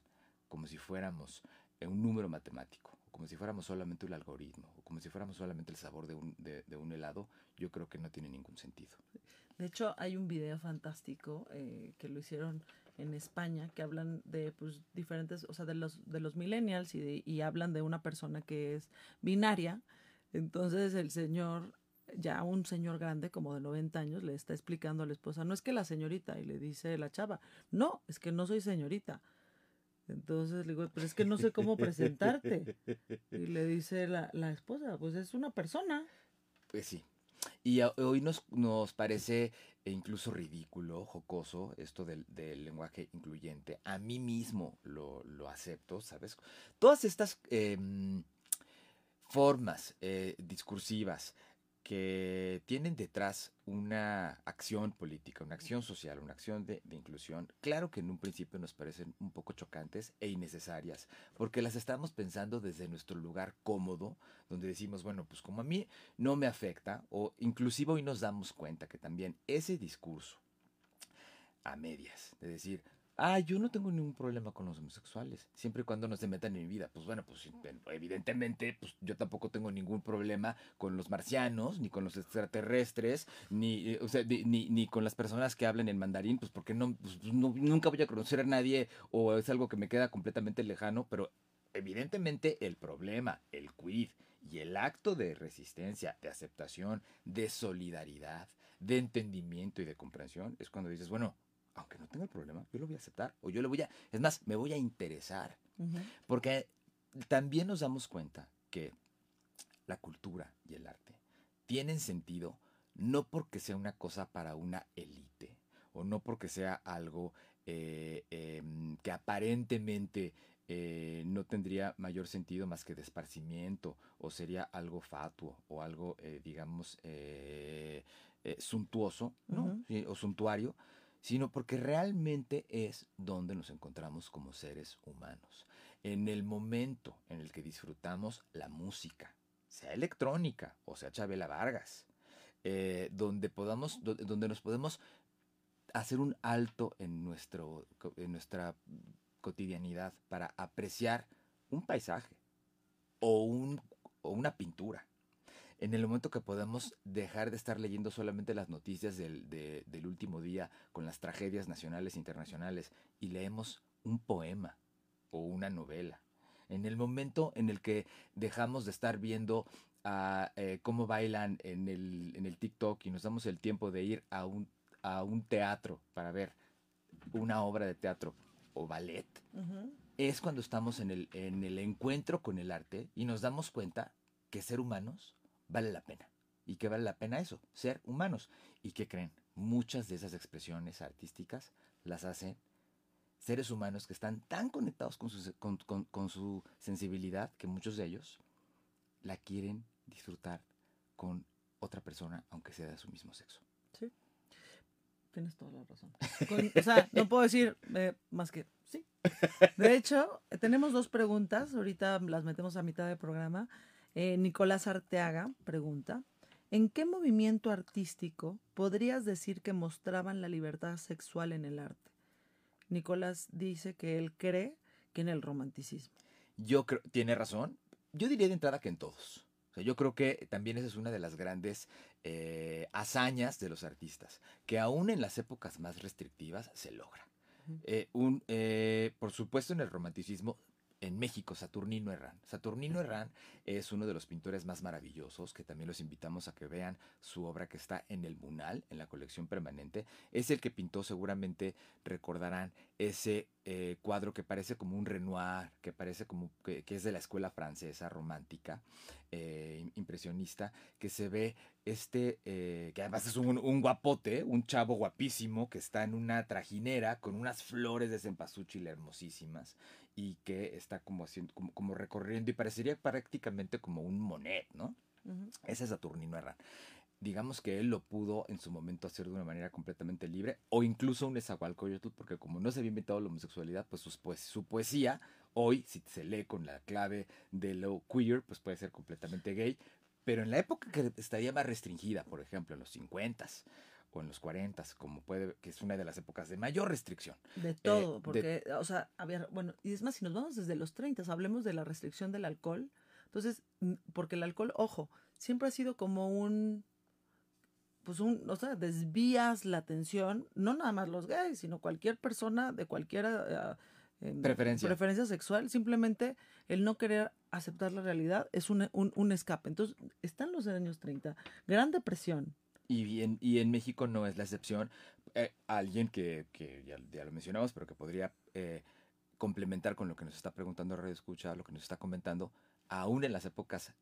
como si fuéramos un número matemático, como si fuéramos solamente un algoritmo, o como si fuéramos solamente el sabor de un, de, de un helado, yo creo que no tiene ningún sentido. De hecho, hay un video fantástico eh, que lo hicieron en España que hablan de pues diferentes, o sea, de los de los millennials y, y hablan de una persona que es binaria. Entonces el señor, ya un señor grande como de 90 años, le está explicando a la esposa, no es que la señorita, y le dice la chava, no, es que no soy señorita. Entonces le digo, pero es que no sé cómo presentarte. Y le dice la, la esposa, pues es una persona. Pues sí, y hoy nos, nos parece incluso ridículo, jocoso, esto del, lenguaje incluyente. A mí mismo lo, lo acepto, ¿sabes? Todas estas em, formas eh, discursivas que tienen detrás una acción política, una acción social, una acción de, inclusión, claro que en un principio nos parecen un poco chocantes e innecesarias, porque las estamos pensando desde nuestro lugar cómodo, donde decimos, bueno, pues como a mí no me afecta, o inclusive hoy nos damos cuenta que también ese discurso a medias, de decir, Ah, yo no tengo ningún problema con los homosexuales, siempre y cuando no se metan en mi vida. Pues bueno, pues evidentemente, pues yo tampoco tengo ningún problema con los marcianos, ni con los extraterrestres, ni, eh, o sea, ni, ni, con las personas que hablen en mandarín, pues porque no, pues, no, nunca voy a conocer a nadie o es algo que me queda completamente lejano, pero evidentemente el problema, el quid y el acto de resistencia, de aceptación, de solidaridad, de entendimiento y de comprensión es cuando dices, bueno, aunque no tenga el problema, yo lo voy a aceptar o yo lo voy a, es más, me voy a interesar. Porque también nos damos cuenta que la cultura y el arte tienen sentido no porque sea una cosa para una élite o no porque sea algo eh, em, que aparentemente eh, no tendría mayor sentido más que de esparcimiento o sería algo fatuo o algo, eh, digamos, suntuoso ¿no? o suntuario, sino porque realmente es donde nos encontramos como seres humanos. En el momento en el que disfrutamos la música, sea electrónica o sea Chabela Vargas, eh, donde, podamos, donde nos podemos hacer un alto en, nuestro, en nuestra cotidianidad para apreciar un paisaje o, un, o una pintura en el momento que podamos dejar de estar leyendo solamente las noticias del, del último día con las tragedias nacionales e internacionales y leemos un poema o una novela. En el momento en el que dejamos de estar viendo a, eh, cómo bailan en el, en el TikTok y nos damos el tiempo de ir a un, a un teatro para ver una obra de teatro o ballet, es cuando estamos en el, en el encuentro con el arte y nos damos cuenta que ser humanos vale la pena. ¿Y que vale la pena eso? Ser humanos. ¿Y qué creen? Muchas de esas expresiones artísticas las hacen seres humanos que están tan conectados con su, con, con su sensibilidad que muchos de ellos la quieren disfrutar con otra persona, aunque sea de su mismo sexo. Sí. Tienes toda la razón. o sea, no puedo decir eh, más que sí. De hecho, tenemos dos preguntas. Ahorita las metemos a mitad del programa. Eh, Nicolás Arteaga pregunta, ¿en qué movimiento artístico podrías decir que mostraban la libertad sexual en el arte? Nicolás dice que él cree que en el romanticismo. Yo creo, tiene razón. Yo diría de entrada que en todos yo creo que también esa es una de las grandes eh, hazañas de los artistas, que aún en las épocas más restrictivas se logra. Eh, un, eh, por supuesto, en el romanticismo en México, Saturnino Herrán. Saturnino Herrán es uno de los pintores más maravillosos, que también los invitamos a que vean su obra que está en el Munal, en la colección permanente. Es el que pintó, seguramente recordarán, ese eh, cuadro que parece como un Renoir, que parece como que, es de la escuela francesa romántica, eh, impresionista, que se ve este, eh, que además es un, un, guapote, un chavo guapísimo, que está en una trajinera con unas flores de cempasúchil hermosísimas y que está como, haciendo, como, recorriendo y parecería prácticamente como un Monet, ¿no? Ese es Saturnino Herrán. Digamos que él lo pudo en su momento hacer de una manera completamente libre, o incluso un Esahualcoyotl, porque como no se había inventado la homosexualidad, pues, pues su poesía, hoy, si se lee con la clave de lo queer, pues puede ser completamente gay, pero en la época que estaría más restringida, por ejemplo, en los 50s, o en los 40, como puede, que es una de las épocas de mayor restricción. De eh, todo, porque, o sea, había, bueno, y es más, si nos vamos desde los 30, hablemos de la restricción del alcohol. Entonces, porque el alcohol, ojo, siempre ha sido como un, pues un, o sea, desvías la atención, no nada más los gays, sino cualquier persona de cualquier eh, em, preferencia. preferencia sexual, simplemente el no querer aceptar la realidad es un, un, un escape. Entonces, están los años 30, gran depresión, y en, y en México no es la excepción. Eh, alguien que, que ya, lo mencionamos, pero que podría eh, complementar con lo que nos está preguntando Radio Escucha, lo que nos está comentando, aún en las épocas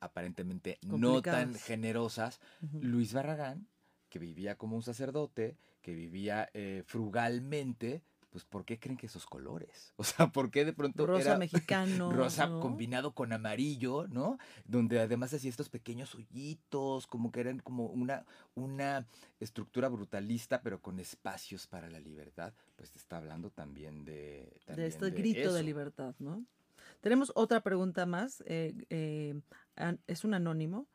aparentemente no tan generosas, Luis Barragán, que vivía como un sacerdote, que vivía eh, frugalmente, pues ¿por qué creen que esos colores? O sea, ¿por qué de pronto rosa mexicano, rosa combinado con amarillo, ¿no? Donde además hacía estos pequeños hoyitos, como que eran como una una estructura brutalista, pero con espacios para la libertad, pues te está hablando también de de este grito de libertad, ¿no? Tenemos otra pregunta más, eh, eh, es un anónimo.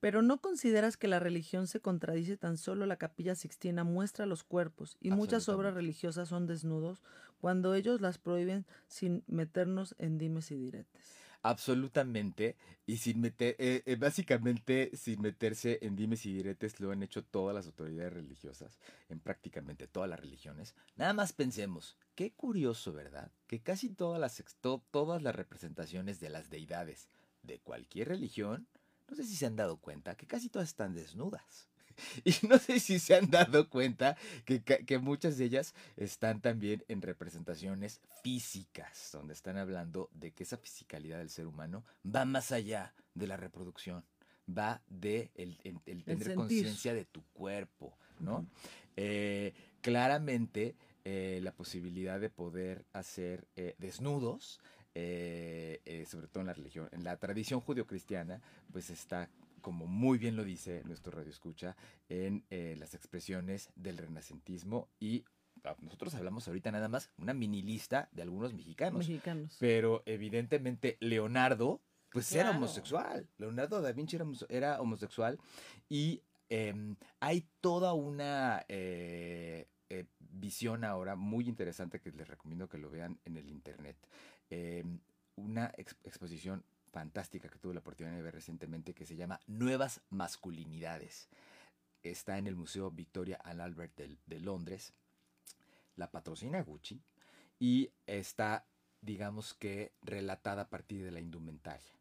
Pero no consideras que la religión se contradice tan solo la capilla sixtina muestra los cuerpos y muchas obras religiosas son desnudos cuando ellos las prohíben sin meternos en dimes y diretes. Absolutamente, y sin meter, eh, eh, básicamente sin meterse en dimes y diretes lo han hecho todas las autoridades religiosas, en prácticamente todas las religiones. Nada más pensemos, qué curioso, ¿verdad? Que casi todas las, todas las representaciones de las deidades de cualquier religión no sé si se han dado cuenta que casi todas están desnudas. Y no sé si se han dado cuenta que, que, muchas de ellas están también en representaciones físicas, donde están hablando de que esa fisicalidad del ser humano va más allá de la reproducción, va de el, tener conciencia de tu cuerpo, ¿no? Eh, claramente eh, la posibilidad de poder hacer eh, desnudos eh, eh, sobre todo en la religión, en la tradición judio-cristiana, pues está, como muy bien lo dice nuestro radio escucha, en eh, las expresiones del renacentismo y ah, nosotros hablamos ahorita nada más una mini lista de algunos mexicanos. Mexicanos. Pero evidentemente Leonardo, pues era homosexual. Leonardo da Vinci era, homosexual y em, hay toda una visión ahora muy interesante que les recomiendo que lo vean en el internet. Em, una exposición fantástica que tuve la oportunidad de ver recientemente que se llama Nuevas Masculinidades. Está en el Museo Victoria and Albert de, Londres. La patrocina Gucci y está digamos que relatada a partir de la indumentaria.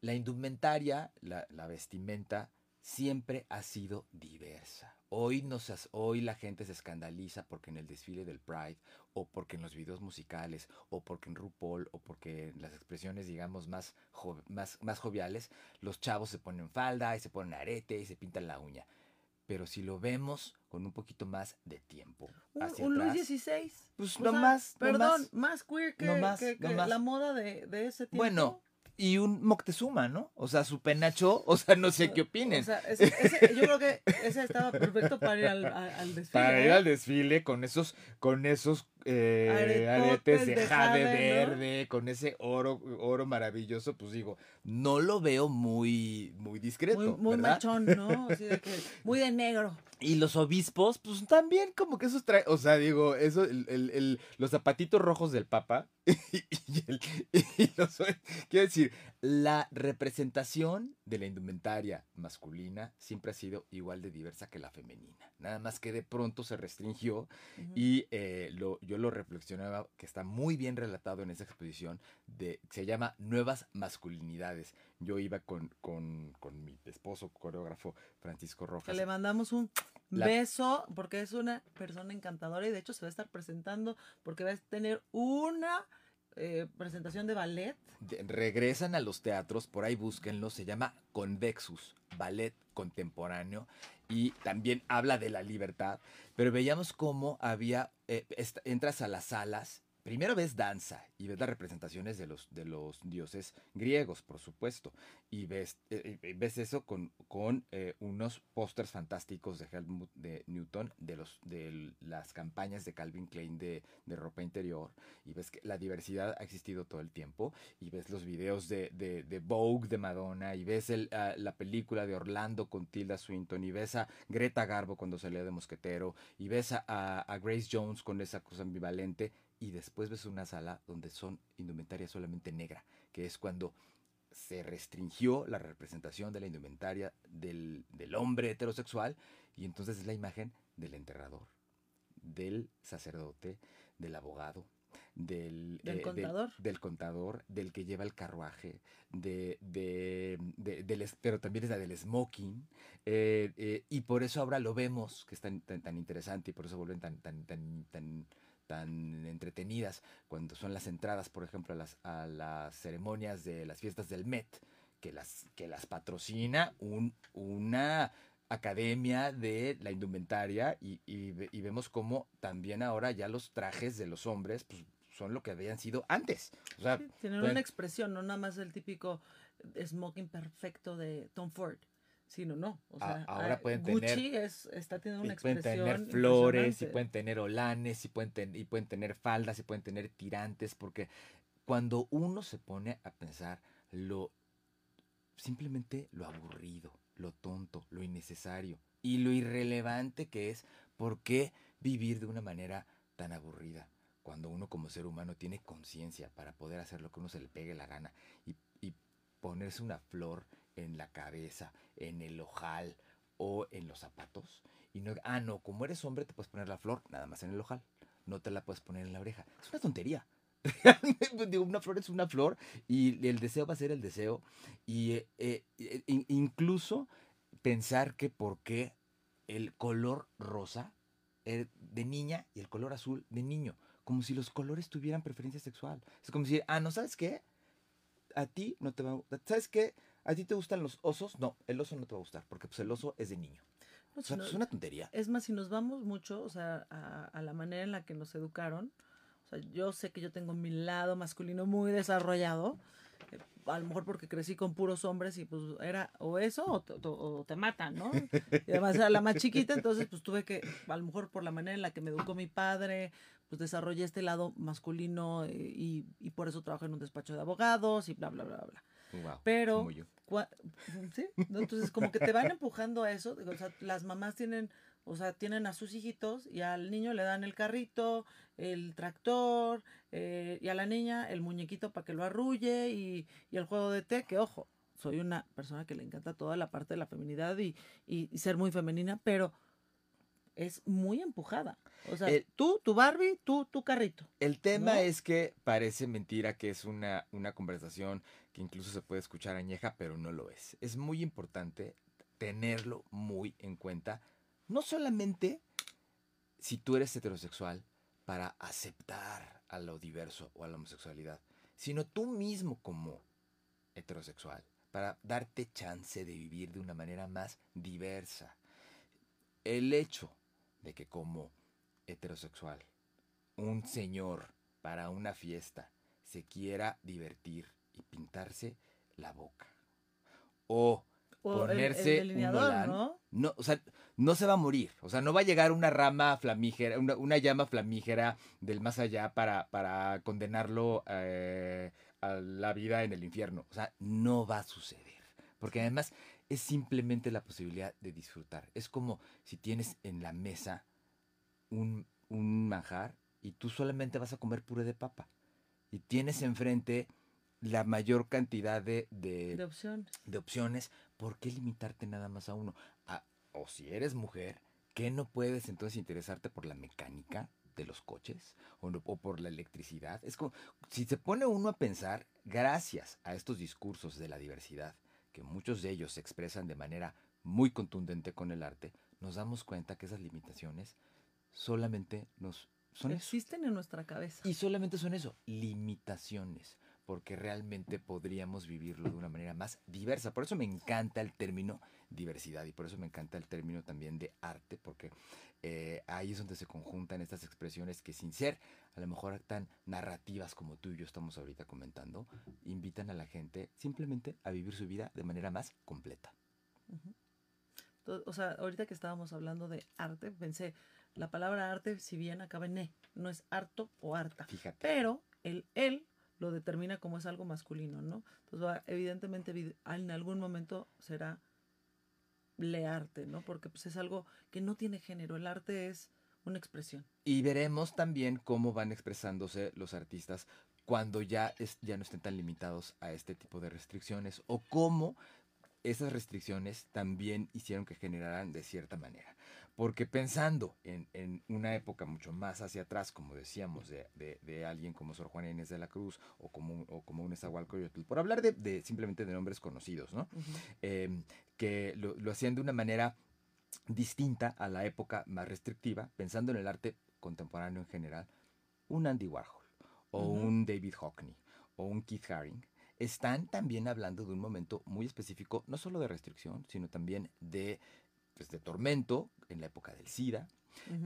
La indumentaria, la, la vestimenta, siempre ha sido diversa. Hoy, nos, hoy la gente se escandaliza porque en el desfile del Pride, o porque en los videos musicales, o porque en RuPaul, o porque en las expresiones, digamos, más, más, más joviales, los chavos se ponen falda y se ponen arete y se pintan la uña. Pero si lo vemos con un poquito más de tiempo. Hacia un, Luis XVI. Pues no más. Perdón, más, queer que, la moda de, de ese tiempo. Bueno, y un Moctezuma, ¿no? O sea, su penacho, o sea, no sé qué opinen. O sea, ese, yo creo que ese estaba perfecto para ir al, al desfile. Para ir ¿eh? al desfile con esos, con esos eh, aretes de jade, verde, con ese oro, oro maravilloso, pues digo, no lo veo muy, muy discreto. Muy, machón, ¿no? Así de que, muy de negro. Y los obispos, pues también como que esos traen, o sea, digo, eso, el, el, los zapatitos rojos del Papa, y, el, y los, quiero decir, la representación de la indumentaria masculina siempre ha sido igual de diversa que la femenina. Nada más que de pronto se restringió y eh, lo, yo lo reflexionaba que está muy bien relatado en esa exposición de se llama Nuevas Masculinidades. Yo iba con, con, con mi esposo coreógrafo Francisco Rojas. Que le mandamos un beso porque es una persona encantadora y de hecho se va a estar presentando porque va a tener una eh, presentación de ballet. regresan a los teatros, por ahí búsquenlo, se llama Convexus, ballet contemporáneo, y también habla de la libertad, pero veíamos cómo había, eh, entras a las salas primero ves danza y ves las representaciones de los, de los dioses griegos, por supuesto, y ves, eh, eh, ves eso con, con eh, unos pósters fantásticos de Helmut de Newton, de, los, de las campañas de Calvin Klein de, de, ropa interior, y ves que la diversidad ha existido todo el tiempo, y ves los videos de, de, Vogue de Madonna, y ves el, ah, la película de Orlando con Tilda Swinton, y ves a Greta Garbo cuando salió de Mosquetero, y ves a, a Grace Jones con esa cosa ambivalente, y después ves una sala donde son indumentaria solamente negra, que es cuando se restringió la representación de la indumentaria del, hombre heterosexual y entonces es la imagen del enterrador, del sacerdote, del abogado, del, ¿Del, eh, contador? Del, contador, del que lleva el carruaje, de, de, del, pero también es la del smoking. Eh, eh, y por eso ahora lo vemos, que es tan, tan, interesante y por eso vuelven tan, tan, tan, tan tan entretenidas, cuando son las entradas, por ejemplo, a las, a las ceremonias de las fiestas del Met, que las, que las patrocina un, una academia de la indumentaria y, y, vemos cómo también ahora ya los trajes de los hombres pues, son lo que habían sido antes. O sea, tienen una expresión, no nada más el típico smoking perfecto de Tom Ford sino no. O sea, ahora pueden Gucci es, está teniendo una expresión. Pueden tener flores, y pueden tener olanes, y pueden, y pueden tener faldas, y pueden tener tirantes, porque cuando uno se pone a pensar lo simplemente lo aburrido, lo tonto, lo innecesario y lo irrelevante que es, ¿por qué vivir de una manera tan aburrida? Cuando uno como ser humano tiene conciencia para poder hacer lo que uno se le pegue la gana y, y ponerse una flor en la cabeza, en el ojal o en los zapatos. Y no, ah, no, como eres hombre te puedes poner la flor nada más en el ojal. No te la puedes poner en la oreja. Es una tontería. Digo, una flor es una flor y el deseo va a ser el deseo. Y eh, eh, incluso pensar que por qué el color rosa eh, de niña y el color azul de niño. Como si los colores tuvieran preferencia sexual. Es como si, ah, no, ¿sabes qué? A ti no te va a... ¿Sabes qué? ¿A ti te gustan los osos? No, el oso no te va a gustar, porque pues el oso es de niño. es una tontería. Es más, si nos vamos mucho, o sea, a, la manera en la que nos educaron, o sea, yo sé que yo tengo mi lado masculino muy desarrollado, eh, a lo mejor porque crecí con puros hombres y pues era o eso o, te matan, ¿no? Y además era la más chiquita, entonces pues tuve que, a lo mejor por la manera en la que me educó mi padre, pues desarrollé este lado masculino eh, y, y por eso trabajo en un despacho de abogados y bla, bla, bla, bla. Pero, ¿sí? Entonces, como que te van empujando a eso. O sea, las mamás tienen, o sea, tienen a sus hijitos y al niño le dan el carrito, el tractor, eh, y a la niña el muñequito para que lo arrulle y, y, el juego de té, que ojo, soy una persona que le encanta toda la parte de la feminidad y, y, ser muy femenina, pero es muy empujada. O sea, tú, tu Barbie, tú, tu carrito. El tema ¿No? es que parece mentira que es una, una conversación incluso se puede escuchar añeja, pero no lo es. Es muy importante tenerlo muy en cuenta, no solamente si tú eres heterosexual para aceptar a lo diverso o a la homosexualidad, sino tú mismo como heterosexual para darte chance de vivir de una manera más diversa. El hecho de que como heterosexual un señor para una fiesta se quiera divertir y pintarse la boca. O O el- el ponerse delineador, un Nolan, ¿no? no, o sea, no se va a morir. O sea, no va a llegar una rama flamígera, una, una llama flamígera del más allá para, para condenarlo eh, a la vida en el infierno. O sea, no va a suceder. Porque además es simplemente la posibilidad de disfrutar. Es como si tienes en la mesa un, un manjar y tú solamente vas a comer puré de papa. Y tienes enfrente la mayor cantidad de, de, De opciones. de opciones, ¿por qué limitarte nada más a uno? Ah, o si eres mujer, ¿qué no puedes entonces interesarte por la mecánica de los coches o, no- o por la electricidad? Es como, si se pone uno a pensar, gracias a estos discursos de la diversidad, que muchos de ellos se expresan de manera muy contundente con el arte, nos damos cuenta que esas limitaciones solamente nos son eso. Existen en nuestra cabeza. Y solamente son eso, limitaciones, porque realmente podríamos vivirlo de una manera más diversa. Por eso me encanta el término diversidad y por eso me encanta el término también de arte, porque eh, ahí es donde se conjuntan estas expresiones que sin ser a lo mejor tan narrativas como tú y yo estamos ahorita comentando, invitan a la gente simplemente a vivir su vida de manera más completa. O sea, ahorita que estábamos hablando de arte, pensé, la palabra arte, si bien acaba en e, no es harto o harta. Fíjate. Pero el él lo determina como es algo masculino, ¿no? Entonces, evidentemente, evid- en algún momento será le arte, ¿no? Porque pues es algo que no tiene género. El arte es una expresión. Y veremos también cómo van expresándose los artistas cuando ya, ya no estén tan limitados a este tipo de restricciones o cómo esas restricciones también hicieron que generaran de cierta manera. Porque pensando en, en una época mucho más hacia atrás, como decíamos, de, de- de alguien como Sor Juana Inés de la Cruz o como un, o como un Nezahualcóyotl, por hablar de, de simplemente de nombres conocidos, ¿no? eh, que lo, lo hacían de una manera distinta a la época más restrictiva, pensando en el arte contemporáneo en general, un Andy Warhol o un David Hockney o un Keith Haring están también hablando de un momento muy específico, no solo de restricción, sino también de, pues, de tormento en la época del SIDA,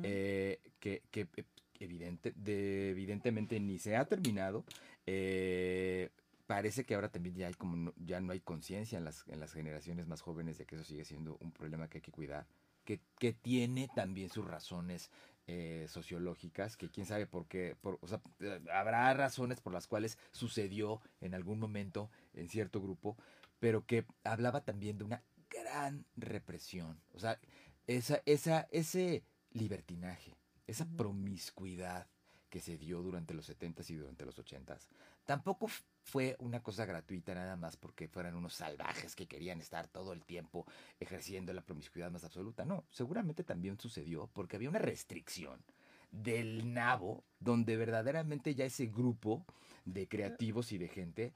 eh, que, que, eh, evidente, de- evidentemente ni se ha terminado. eh, parece que ahora también ya, hay como no- ya no hay conciencia en las, en las generaciones más jóvenes de que eso sigue siendo un problema que hay que cuidar, que, que tiene también sus razones eh, sociológicas, que quién sabe por qué, por, o sea, habrá razones por las cuales sucedió en algún momento en cierto grupo, pero que hablaba también de una gran represión, o sea, esa, esa, ese libertinaje, esa promiscuidad que se dio durante los 70s y durante los 80s, tampoco fue una cosa gratuita nada más porque fueran unos salvajes que querían estar todo el tiempo ejerciendo la promiscuidad más absoluta. No, seguramente también sucedió porque había una restricción del nabo donde verdaderamente ya ese grupo de creativos y de gente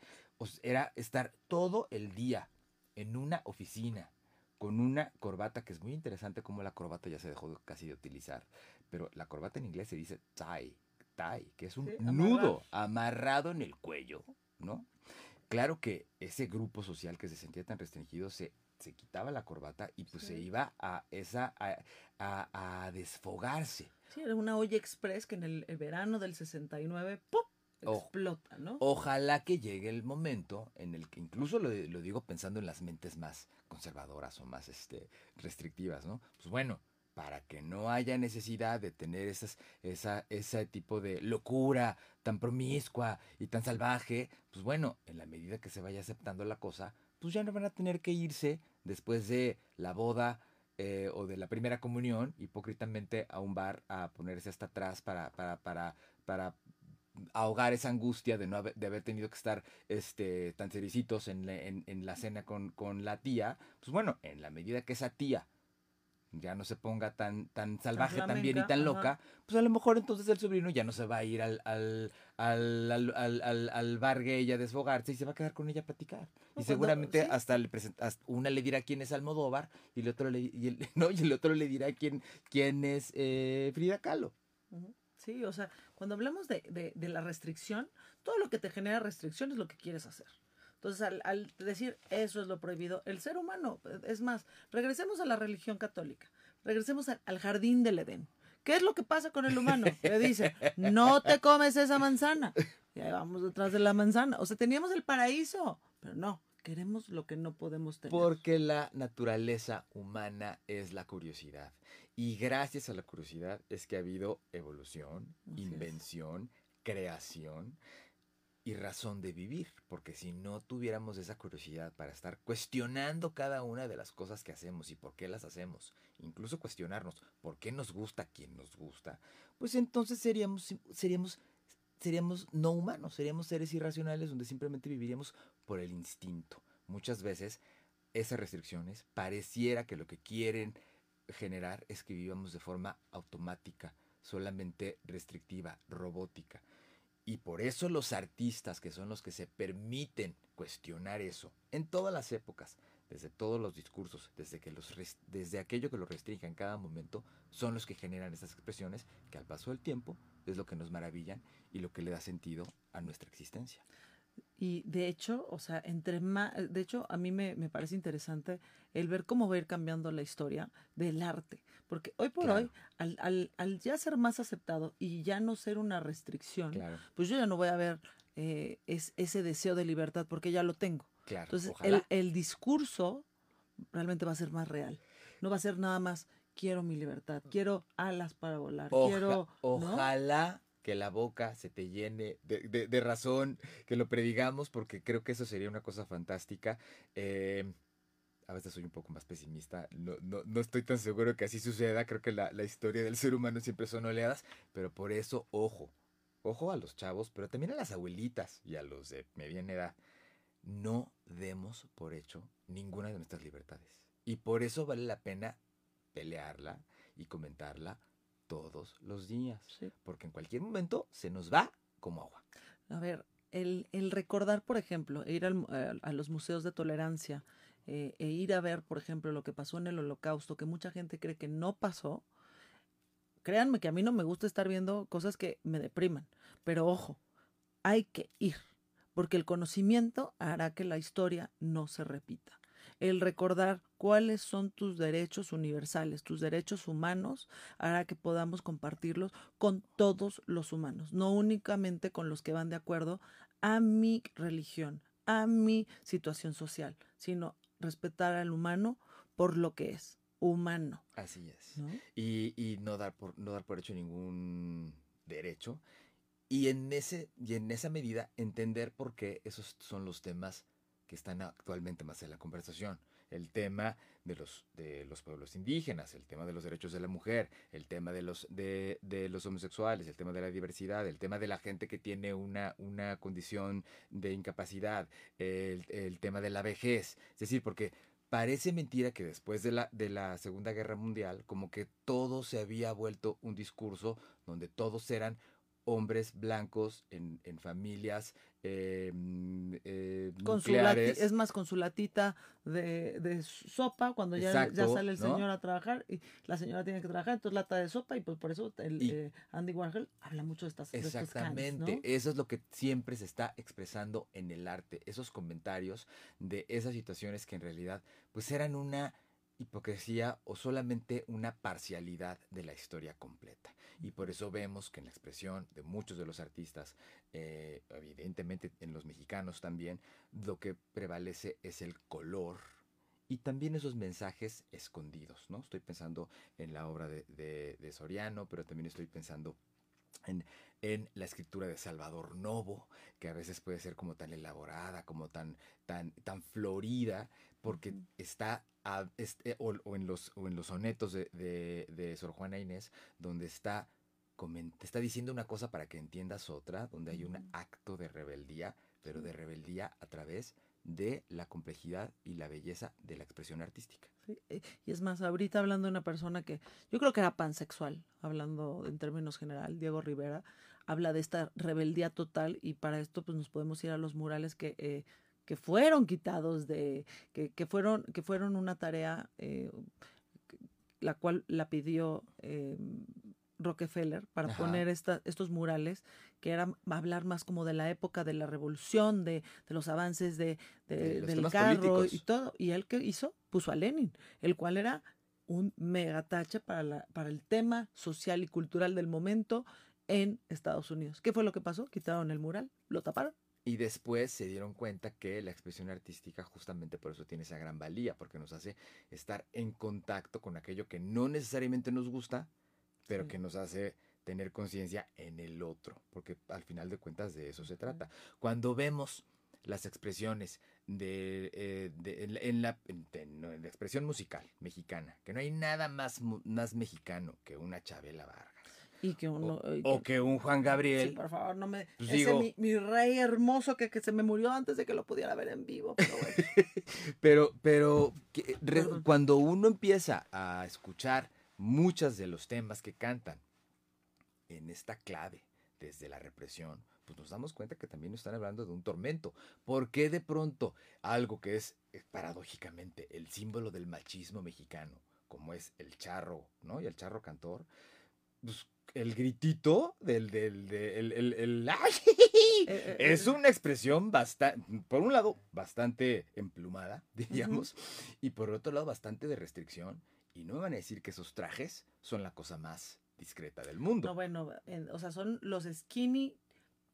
era estar todo el día en una oficina con una corbata que es muy interesante como la corbata ya se dejó de- casi de utilizar, pero la corbata en inglés se dice tie, tie, que es un Sí, nudo amarrado en el cuello, ¿no? Claro que ese grupo social que se sentía tan restringido se, se quitaba la corbata y pues se iba a esa a, a- a desfogarse. Sí, era una olla express que en el, el verano del 69, ¡pum! Explota, ¿no? Ojalá que llegue el momento en el que, incluso lo, lo digo pensando en las mentes más conservadoras o más este, restrictivas, ¿no? Pues bueno, para que no haya necesidad de tener esas, esa, ese tipo de locura tan promiscua y tan salvaje, pues bueno, en la medida que se vaya aceptando la cosa, pues ya no van a tener que irse después de la boda eh, o de la primera comunión, hipócritamente a un bar a ponerse hasta atrás para, para, para, ahogar esa angustia de no haber, de haber tenido que estar este tan cericitos en, en la cena con, con la tía, pues bueno, en la medida que esa tía ya no se ponga tan, tan salvaje también y tan ajá. loca, pues a lo mejor entonces el sobrino ya no se va a ir al, al, al, al, al, bar gay a desfogarse y se va a quedar con ella a platicar. y cuando- seguramente sí. hasta le presenta, hasta una le dirá quién es Almodóvar y el otro le, y el, no, y el otro le dirá quién, quién es eh, Frida Kahlo. Sí, o sea, cuando hablamos de, de- de la restricción, todo lo que te genera restricción es lo que quieres hacer. Entonces, al, al decir eso es lo prohibido, el ser humano, es más, regresemos a la religión católica, regresemos al, al jardín del Edén. ¿Qué es lo que pasa con el humano? Le dice, no te comes esa manzana. Y ahí vamos detrás de la manzana. O sea, teníamos el paraíso, pero no, queremos lo que no podemos tener. Porque la naturaleza humana es la curiosidad. Y gracias a la curiosidad es que ha habido evolución, Así es. invención, creación y razón de vivir. Porque si no tuviéramos esa curiosidad para estar cuestionando cada una de las cosas que hacemos y por qué las hacemos, incluso cuestionarnos por qué nos gusta quien nos gusta, pues entonces seríamos, seríamos, seríamos no humanos, seríamos seres irracionales donde simplemente viviríamos por el instinto. Muchas veces esas restricciones pareciera que lo que quieren generar es que vivamos de forma automática, solamente restrictiva, robótica. Y por eso los artistas, que son los que se permiten cuestionar eso, en todas las épocas, desde todos los discursos, desde, que los desde aquello que los restringe en cada momento, son los que generan estas expresiones que al paso del tiempo es lo que nos maravillan y lo que le da sentido a nuestra existencia. Y de hecho, o sea, entre más, de hecho, a mí me, me parece interesante el ver cómo va a ir cambiando la historia del arte. Porque hoy por Claro. hoy, al, al, al ya ser más aceptado y ya no ser una restricción, Claro, pues yo ya no voy a ver eh, es, ese deseo de libertad porque ya lo tengo. claro. Entonces, el, el discurso realmente va a ser más real. No va a ser nada más, quiero mi libertad, quiero alas para volar, Oja- quiero... ¿no? Ojalá que la boca se te llene de, de- razón, que lo predigamos, porque creo que eso sería una cosa fantástica. Eh, a veces soy un poco más pesimista, no, no, no estoy tan seguro que así suceda, creo que la, la historia del ser humano siempre son oleadas, pero por eso, ojo, ojo a los chavos, pero también a las abuelitas y a los de mediana edad, no demos por hecho ninguna de nuestras libertades. Y por eso vale la pena pelearla y comentarla todos los días. Sí. Porque en cualquier momento se nos va como agua. A ver, el, el recordar, por ejemplo, e ir al a, a los museos de tolerancia eh, e ir a ver, por ejemplo, lo que pasó en el holocausto, que mucha gente cree que no pasó, créanme que a mí no me gusta estar viendo cosas que me depriman, pero ojo, hay que ir, porque el conocimiento hará que la historia no se repita. El recordar cuáles son tus derechos universales, tus derechos humanos, hará que podamos compartirlos con todos los humanos, no únicamente con los que van de acuerdo a mi religión, a mi situación social, sino respetar al humano por lo que es, humano. Así es. ¿no? Y, y no, dar por, no dar por hecho ningún derecho. Y en, ese, y en esa medida entender por qué esos son los temas que están actualmente más en la conversación. El tema de los, de los pueblos indígenas, el tema de los derechos de la mujer, el tema de los, de, de los homosexuales, el tema de la diversidad, el tema de la gente que tiene una, una condición de incapacidad, el, el tema de la vejez. Es decir, porque parece mentira que después de la, de la Segunda Guerra Mundial, como que todo se había vuelto un discurso donde todos eran hombres blancos en, en familias eh, mm, eh, Con su lati- nucleares. es más con su latita de, de sopa cuando ya, ya Exacto, sale el ¿no? señor a trabajar y la señora tiene que trabajar, entonces lata de sopa y pues por eso el, Y- eh, Andy Warhol habla mucho de estas de estos Exactamente, ¿no? eso es lo que siempre se está expresando en el arte, esos comentarios de esas situaciones que en realidad pues eran una hipocresía o solamente una parcialidad de la historia completa. Y por eso vemos que en la expresión de muchos de los artistas, eh, evidentemente en los mexicanos también, lo que prevalece es el color y también esos mensajes escondidos, ¿no? Estoy pensando en la obra de, de- de Soriano, pero también estoy pensando en, en la escritura de Salvador Novo, que a veces puede ser como tan elaborada, como tan, tan, tan florida, porque está, a- este, o, o en los, o en los sonetos de, de, de Sor Juana Inés, donde está, está diciendo una cosa para que entiendas otra, donde hay un acto de rebeldía, pero de rebeldía a través de la complejidad y la belleza de la expresión artística. Sí, eh, Y es más, ahorita hablando de una persona que yo creo que era pansexual, hablando en términos general, Diego Rivera, habla de esta rebeldía total y para esto pues nos podemos ir a los murales que, eh, que fueron quitados de, que, que fueron, que fueron una tarea eh, la cual la pidió eh, Rockefeller para Ajá. poner esta, estos murales, que era hablar más como de la época de la revolución, de, de los avances de, de- del carro y todo. Y él que hizo, puso a Lenin, el cual era un megatache para, la, para el tema social y cultural del momento en Estados Unidos. ¿Qué fue lo que pasó? Quitaron el mural, lo taparon. Y después se dieron cuenta que la expresión artística justamente por eso tiene esa gran valía, porque nos hace estar en contacto con aquello que no necesariamente nos gusta, pero Sí. que nos hace tener conciencia en el otro, porque al final de cuentas de eso se trata. Cuando vemos las expresiones de, eh, de- en, la- en la, en- en- no, en la expresión musical mexicana, que no hay nada más, más mexicano que una Chabela Vargas. Y que uno... O, y o que un Juan Gabriel. Sí, por favor, no me... Pues ese digo- mi, mi rey hermoso que, que se me murió antes de que lo pudiera ver en vivo. Pero bueno. Pero, pero que- re- Perdón. cuando uno empieza a escuchar muchos de los temas que cantan en esta clave, desde la represión, pues nos damos cuenta que también están hablando de un tormento. ¿Por qué de pronto algo que es eh, paradójicamente el símbolo del machismo mexicano, como es el charro, ¿no? Y el charro cantor, pues el gritito del, del, del el, el, ¡ay! Eh, eh, Es eh, una expresión bastante, por un lado, bastante emplumada, diríamos, y por otro lado, bastante de restricción. Y no me van a decir que esos trajes son la cosa más discreta del mundo. No, bueno, en- o sea, son los skinny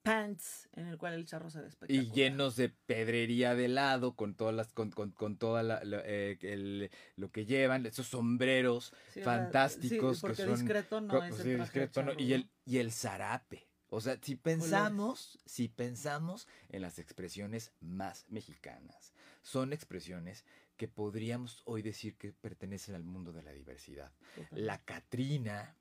pants en el cual el charro se ve y espectacular. llenos de pedrería de lado, con todas las, con, con, con toda la, la- eh, el- lo que llevan, esos sombreros Sí, fantásticos sí, que porque son discreto no Co- es el discreto, ¿no? y el y el zarape. O sea, si pensamos, si pensamos en las expresiones más mexicanas, son expresiones que podríamos hoy decir que pertenecen al mundo de la diversidad. La Catrina,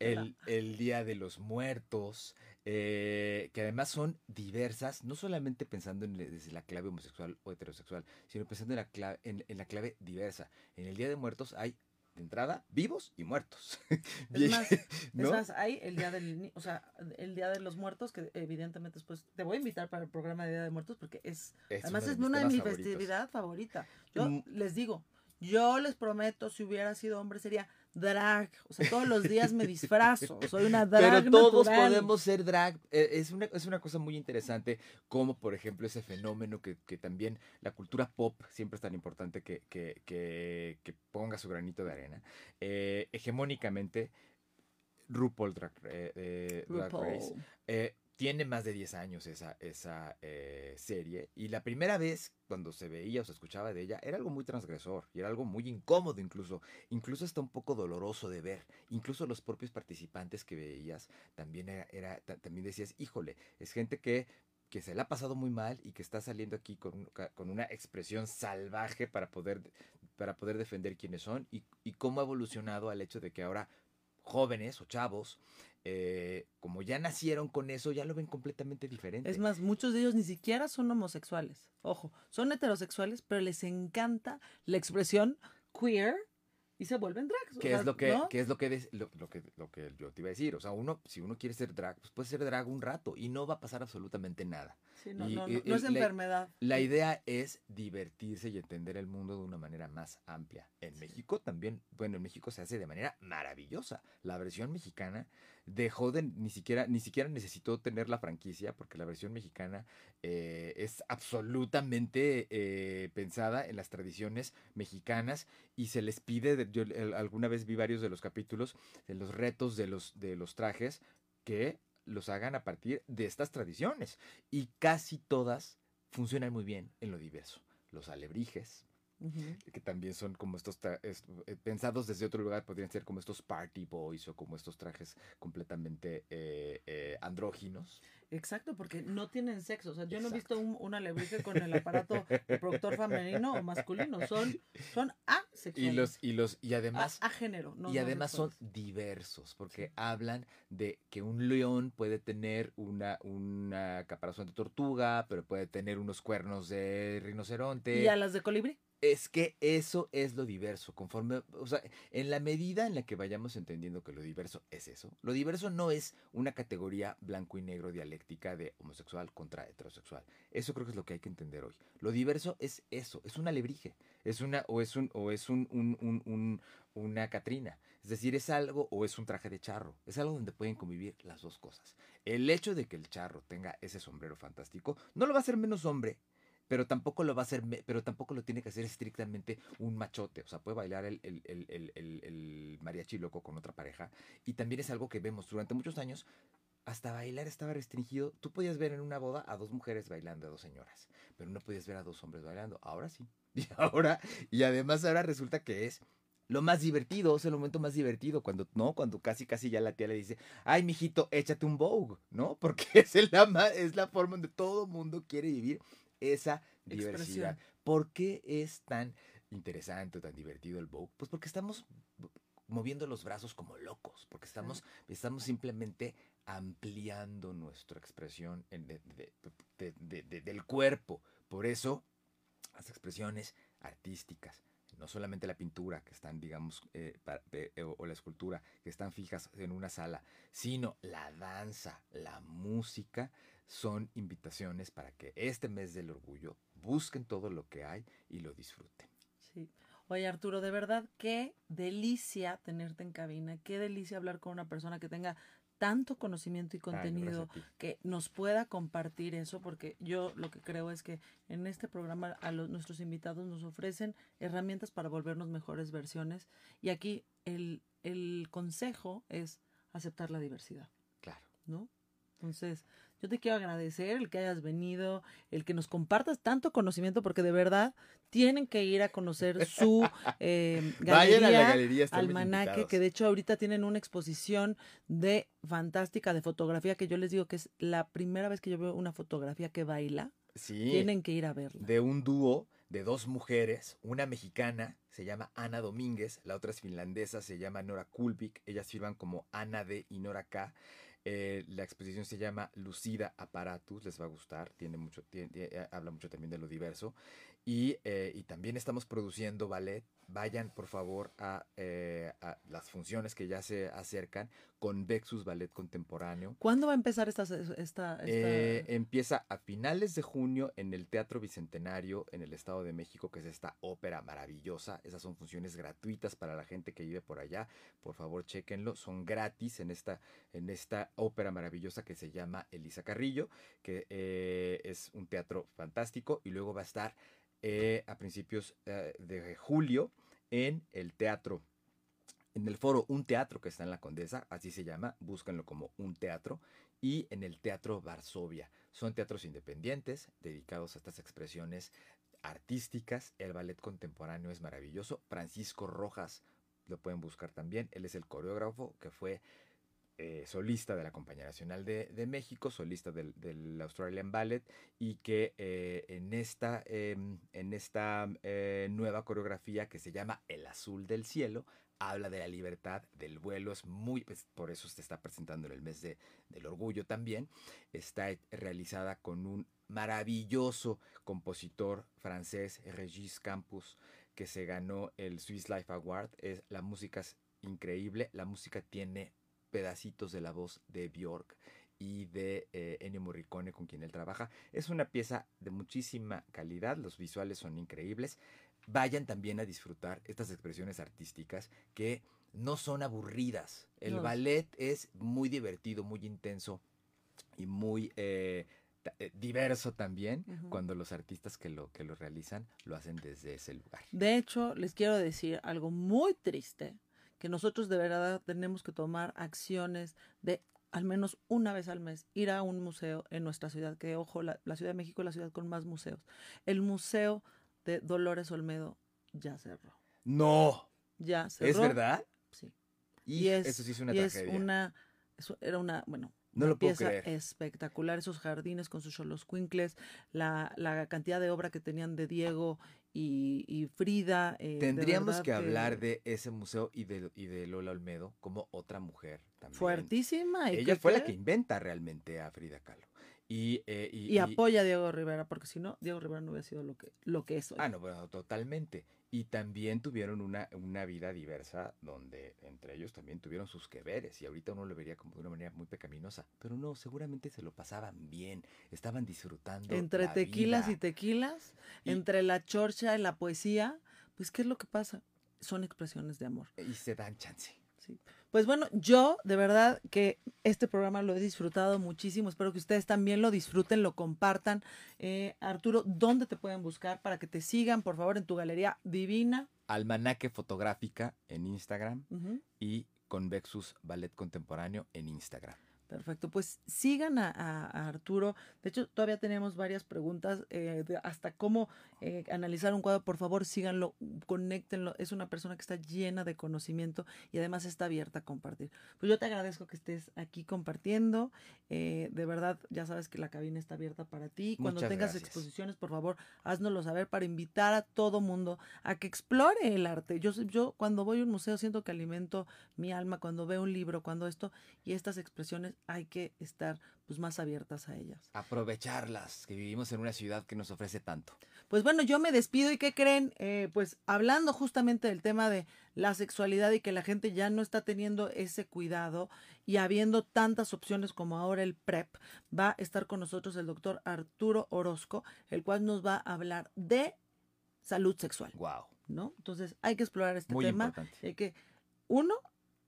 el, el Día de los Muertos, eh, que además son diversas, no solamente pensando en, le- desde la clave homosexual o heterosexual, sino pensando en la, clave, en, en la clave diversa. En el Día de Muertos hay, de entrada, vivos y muertos. Es más, ¿no? Es más, hay el día del, o sea, el día de los muertos que evidentemente después te voy a invitar para el programa de Día de Muertos porque es, Es además es mis una de temas mi favoritos. festividad favorita. Yo Mm. les digo, yo les prometo, si hubiera sido hombre sería drag, o sea, todos los días me disfrazo, soy una drag Pero todos natural. podemos ser drag. Eh, Es una, es una cosa muy interesante, como por ejemplo ese fenómeno que, que también la cultura pop siempre es tan importante que, que, que- que ponga su granito de arena. Eh, hegemónicamente, RuPaul Drag, eh, eh, Drag RuPaul. Race eh, tiene más de 10 años esa, esa eh, serie y la primera vez cuando se veía o se escuchaba de ella era algo muy transgresor y era algo muy incómodo incluso, incluso hasta un poco doloroso de ver, incluso los propios participantes que veías también era, era- ta- también decías, híjole, es gente que que se la ha pasado muy mal y que está saliendo aquí con, con una expresión salvaje para poder, para poder defender quiénes son y, y cómo ha evolucionado al hecho de que ahora jóvenes o chavos, eh, como ya nacieron con eso, ya lo ven completamente diferente. Es más, muchos de ellos ni siquiera son homosexuales. Ojo, son heterosexuales, pero les encanta la expresión queer y se vuelven drags. o ¿Qué sea, es lo que, ¿no? qué es lo que, lo, lo que, lo que yo te iba a decir? O sea, uno, si uno quiere ser drag, pues puede ser drag un rato y no va a pasar absolutamente nada. Sí, no, y- no, y- no, no es la- enfermedad. La idea es divertirse y entender el mundo de una manera más amplia. En México también, bueno, en México se hace de manera maravillosa. La versión mexicana dejó de ni siquiera, ni siquiera necesitó tener la franquicia, porque la versión mexicana eh, es absolutamente eh, pensada en las tradiciones mexicanas y se les pide, de- yo alguna vez vi varios de los capítulos de los retos de los, de los trajes que los hagan a partir de estas tradiciones y casi todas funcionan muy bien en lo diverso. Los alebrijes, Que también son como estos, es- eh, pensados desde otro lugar, podrían ser como estos party boys o como estos trajes completamente eh, eh, andróginos. Exacto, porque no tienen sexo. O sea, yo no he visto un, un alebrije con el aparato reproductor femenino o masculino. Son, son asexuales. Y los, y los, y además, a género. No, y no además son diversos, porque hablan de que un león puede tener una, una caparazón de tortuga, pero puede tener unos cuernos de rinoceronte. ¿Y a las de colibrí? Es que eso es lo diverso, conforme, o sea, en la medida en la que vayamos entendiendo que lo diverso es eso, lo diverso no es una categoría blanco y negro dialéctica de homosexual contra heterosexual. Eso creo que es lo que hay que entender hoy. Lo diverso es eso, es un alebrije, es una, o es un, o es un, un, un, un una Catrina. Es decir, es algo o es un traje de charro. Es algo donde pueden convivir las dos cosas. El hecho de que el charro tenga ese sombrero fantástico no lo va a hacer menos hombre pero tampoco lo va a hacer, pero tampoco lo tiene que hacer estrictamente un machote. O sea, puede bailar el, el, el, el, mariachi loco con otra pareja. Y también es algo que vemos durante muchos años. Hasta bailar estaba restringido. Tú podías ver en una boda a dos mujeres bailando, a dos señoras, pero no podías ver a dos hombres bailando. Ahora sí. Y ahora, y además ahora resulta que es lo más divertido, es el momento más divertido, cuando, ¿no? Cuando casi, casi ya la tía le dice, ay, mijito, échate un Vogue, ¿no? Porque es la, es la forma donde todo mundo quiere vivir esa diversidad. ¿Por qué es tan interesante o tan divertido el Vogue? Pues porque estamos moviendo los brazos como locos, porque estamos, estamos simplemente ampliando nuestra expresión del cuerpo. Por eso, las expresiones artísticas, no solamente la pintura, que están, digamos, eh, eh, o la escultura, que están fijas en una sala, sino la danza, la música, son invitaciones para que este mes del orgullo busquen todo lo que hay y lo disfruten. Sí. Oye Arturo, de verdad, qué delicia tenerte en cabina, qué delicia hablar con una persona que tenga tanto conocimiento y contenido que nos pueda compartir eso, porque yo lo que creo es que en este programa a los, nuestros invitados nos ofrecen herramientas para volvernos mejores versiones y aquí el, el consejo es aceptar la diversidad. Claro. ¿No? Entonces, yo te quiero agradecer el que hayas venido, el que nos compartas tanto conocimiento, porque de verdad tienen que ir a conocer su eh, galería, Vayan a la galería Almanaque, que de hecho ahorita tienen una exposición de fantástica de fotografía, que yo les digo que es la primera vez que yo veo una fotografía que baila. Sí. Tienen que ir a verla. De un dúo de dos mujeres, una mexicana se llama Ana Domínguez, la otra es finlandesa, se llama Nora Kulvik, ellas sirvan como Ana D y Nora K. Eh, la exposición se llama Lucida Apparatus, les va a gustar, tiene mucho, eh, habla mucho también de lo diverso. Y, eh, y, también estamos produciendo ballet. Vayan por favor a, a, las funciones que ya se acercan con Vexus Ballet Contemporáneo. ¿Cuándo va a empezar esta? esta, empieza a finales de junio en el Teatro Bicentenario en el Estado de México, que es esta ópera maravillosa. Esas son funciones gratuitas para la gente que vive por allá. Por favor, chequenlo. Son gratis en esta, en esta ópera maravillosa que se llama Elisa Carrillo, que eh, es un teatro fantástico y luego va a estar eh, a principios eh, de julio en el teatro. En el foro Un Teatro que está en la Condesa, así se llama, búsquenlo como Un Teatro, y en el Teatro Varsovia. Son teatros independientes dedicados a estas expresiones artísticas. El ballet contemporáneo es maravilloso. Francisco Rojas lo pueden buscar también. Él es el coreógrafo que fue eh, solista de la Compañía Nacional de, México, solista del, Australian Ballet, y que eh, en esta, em, en esta eh, nueva coreografía que se llama El Azul del Cielo, habla de la libertad del vuelo, es muy, pues, por eso se está presentando en el mes de, del orgullo también, está realizada con un maravilloso compositor francés, Regis Campus, que se ganó el Swiss Life Award, es, la música es increíble, la música tiene pedacitos de la voz de Bjork y de eh, Ennio Morricone con quien él trabaja. Es una pieza de muchísima calidad, los visuales son increíbles. Vayan también a disfrutar estas expresiones artísticas que no son aburridas. El ballet es muy divertido, muy intenso y muy eh, eh, diverso también cuando los artistas que lo, que lo realizan lo hacen desde ese lugar. De hecho, les quiero decir algo muy triste que nosotros de verdad tenemos que tomar acciones de al menos una vez al mes ir a un museo en nuestra ciudad, que ojo, la, Ciudad de México es la ciudad con más museos. El Museo de Dolores Olmedo ya cerró. No. Ya cerró. ¿Es verdad? Sí. Y, eso sí es una tragedia. Es una, eso era una, bueno, no lo pieza espectacular, esos jardines con sus cholos cuincles, la, la cantidad de obra que tenían de Diego y, Frida. Eh, Tendríamos que hablar de ese museo y de, y de Lola Olmedo como otra mujer también. Fuertísima. Ella fue la que inventa realmente a Frida Kahlo. Y, eh, y, apoya a Diego Rivera, porque si no, Diego Rivera no hubiera sido lo que, lo que es hoy. Ah, no, bueno, totalmente. Y también tuvieron una, una vida diversa donde entre ellos también tuvieron sus que veres. Y ahorita uno lo vería como de una manera muy pecaminosa. Pero no, seguramente se lo pasaban bien, estaban disfrutando. Entre tequilas y tequilas, entre la chorcha y la poesía, pues ¿qué es lo que pasa? Son expresiones de amor. Y se dan chance. Sí. Pues bueno, yo de verdad que este programa lo he disfrutado muchísimo. Espero que ustedes también lo disfruten, lo compartan. Eh, Arturo, ¿dónde te pueden buscar para que te sigan, por favor, en tu galería divina? Almanaque Fotográfica en Instagram y Convexus Ballet Contemporáneo en Instagram. Perfecto, pues sigan a, Arturo. De hecho, todavía tenemos varias preguntas eh, hasta cómo eh, analizar un cuadro. Por favor, síganlo, conéctenlo. Es una persona que está llena de conocimiento y además está abierta a compartir. Pues yo te agradezco que estés aquí compartiendo. Eh, de verdad, ya sabes que la cabina está abierta para ti. Cuando tengas exposiciones, por favor, háznoslo saber para invitar a todo mundo a que explore el arte. Yo, yo cuando voy a un museo siento que alimento mi alma, cuando veo un libro, cuando esto y estas expresiones hay que estar pues más abiertas a ellas. Aprovecharlas, que vivimos en una ciudad que nos ofrece tanto. Pues bueno, yo me despido y ¿qué creen? Eh, pues hablando justamente del tema de la sexualidad y que la gente ya no está teniendo ese cuidado y habiendo tantas opciones como ahora el PrEP, va a estar con nosotros el doctor Arturo Orozco, el cual nos va a hablar de salud sexual. Wow. ¿No? Entonces hay que explorar este Muy tema. Importante. Hay que, uno,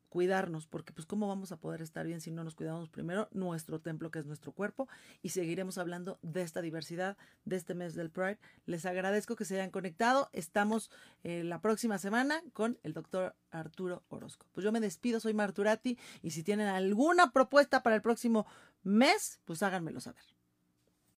cuidarnos, porque pues cómo vamos a poder estar bien si no nos cuidamos primero nuestro templo que es nuestro cuerpo y seguiremos hablando de esta diversidad de este mes del Pride. Les agradezco que se hayan conectado. Estamos eh, la próxima semana con el doctor Arturo Orozco. Pues yo me despido, soy Marturati y si tienen alguna propuesta para el próximo mes, pues háganmelo saber.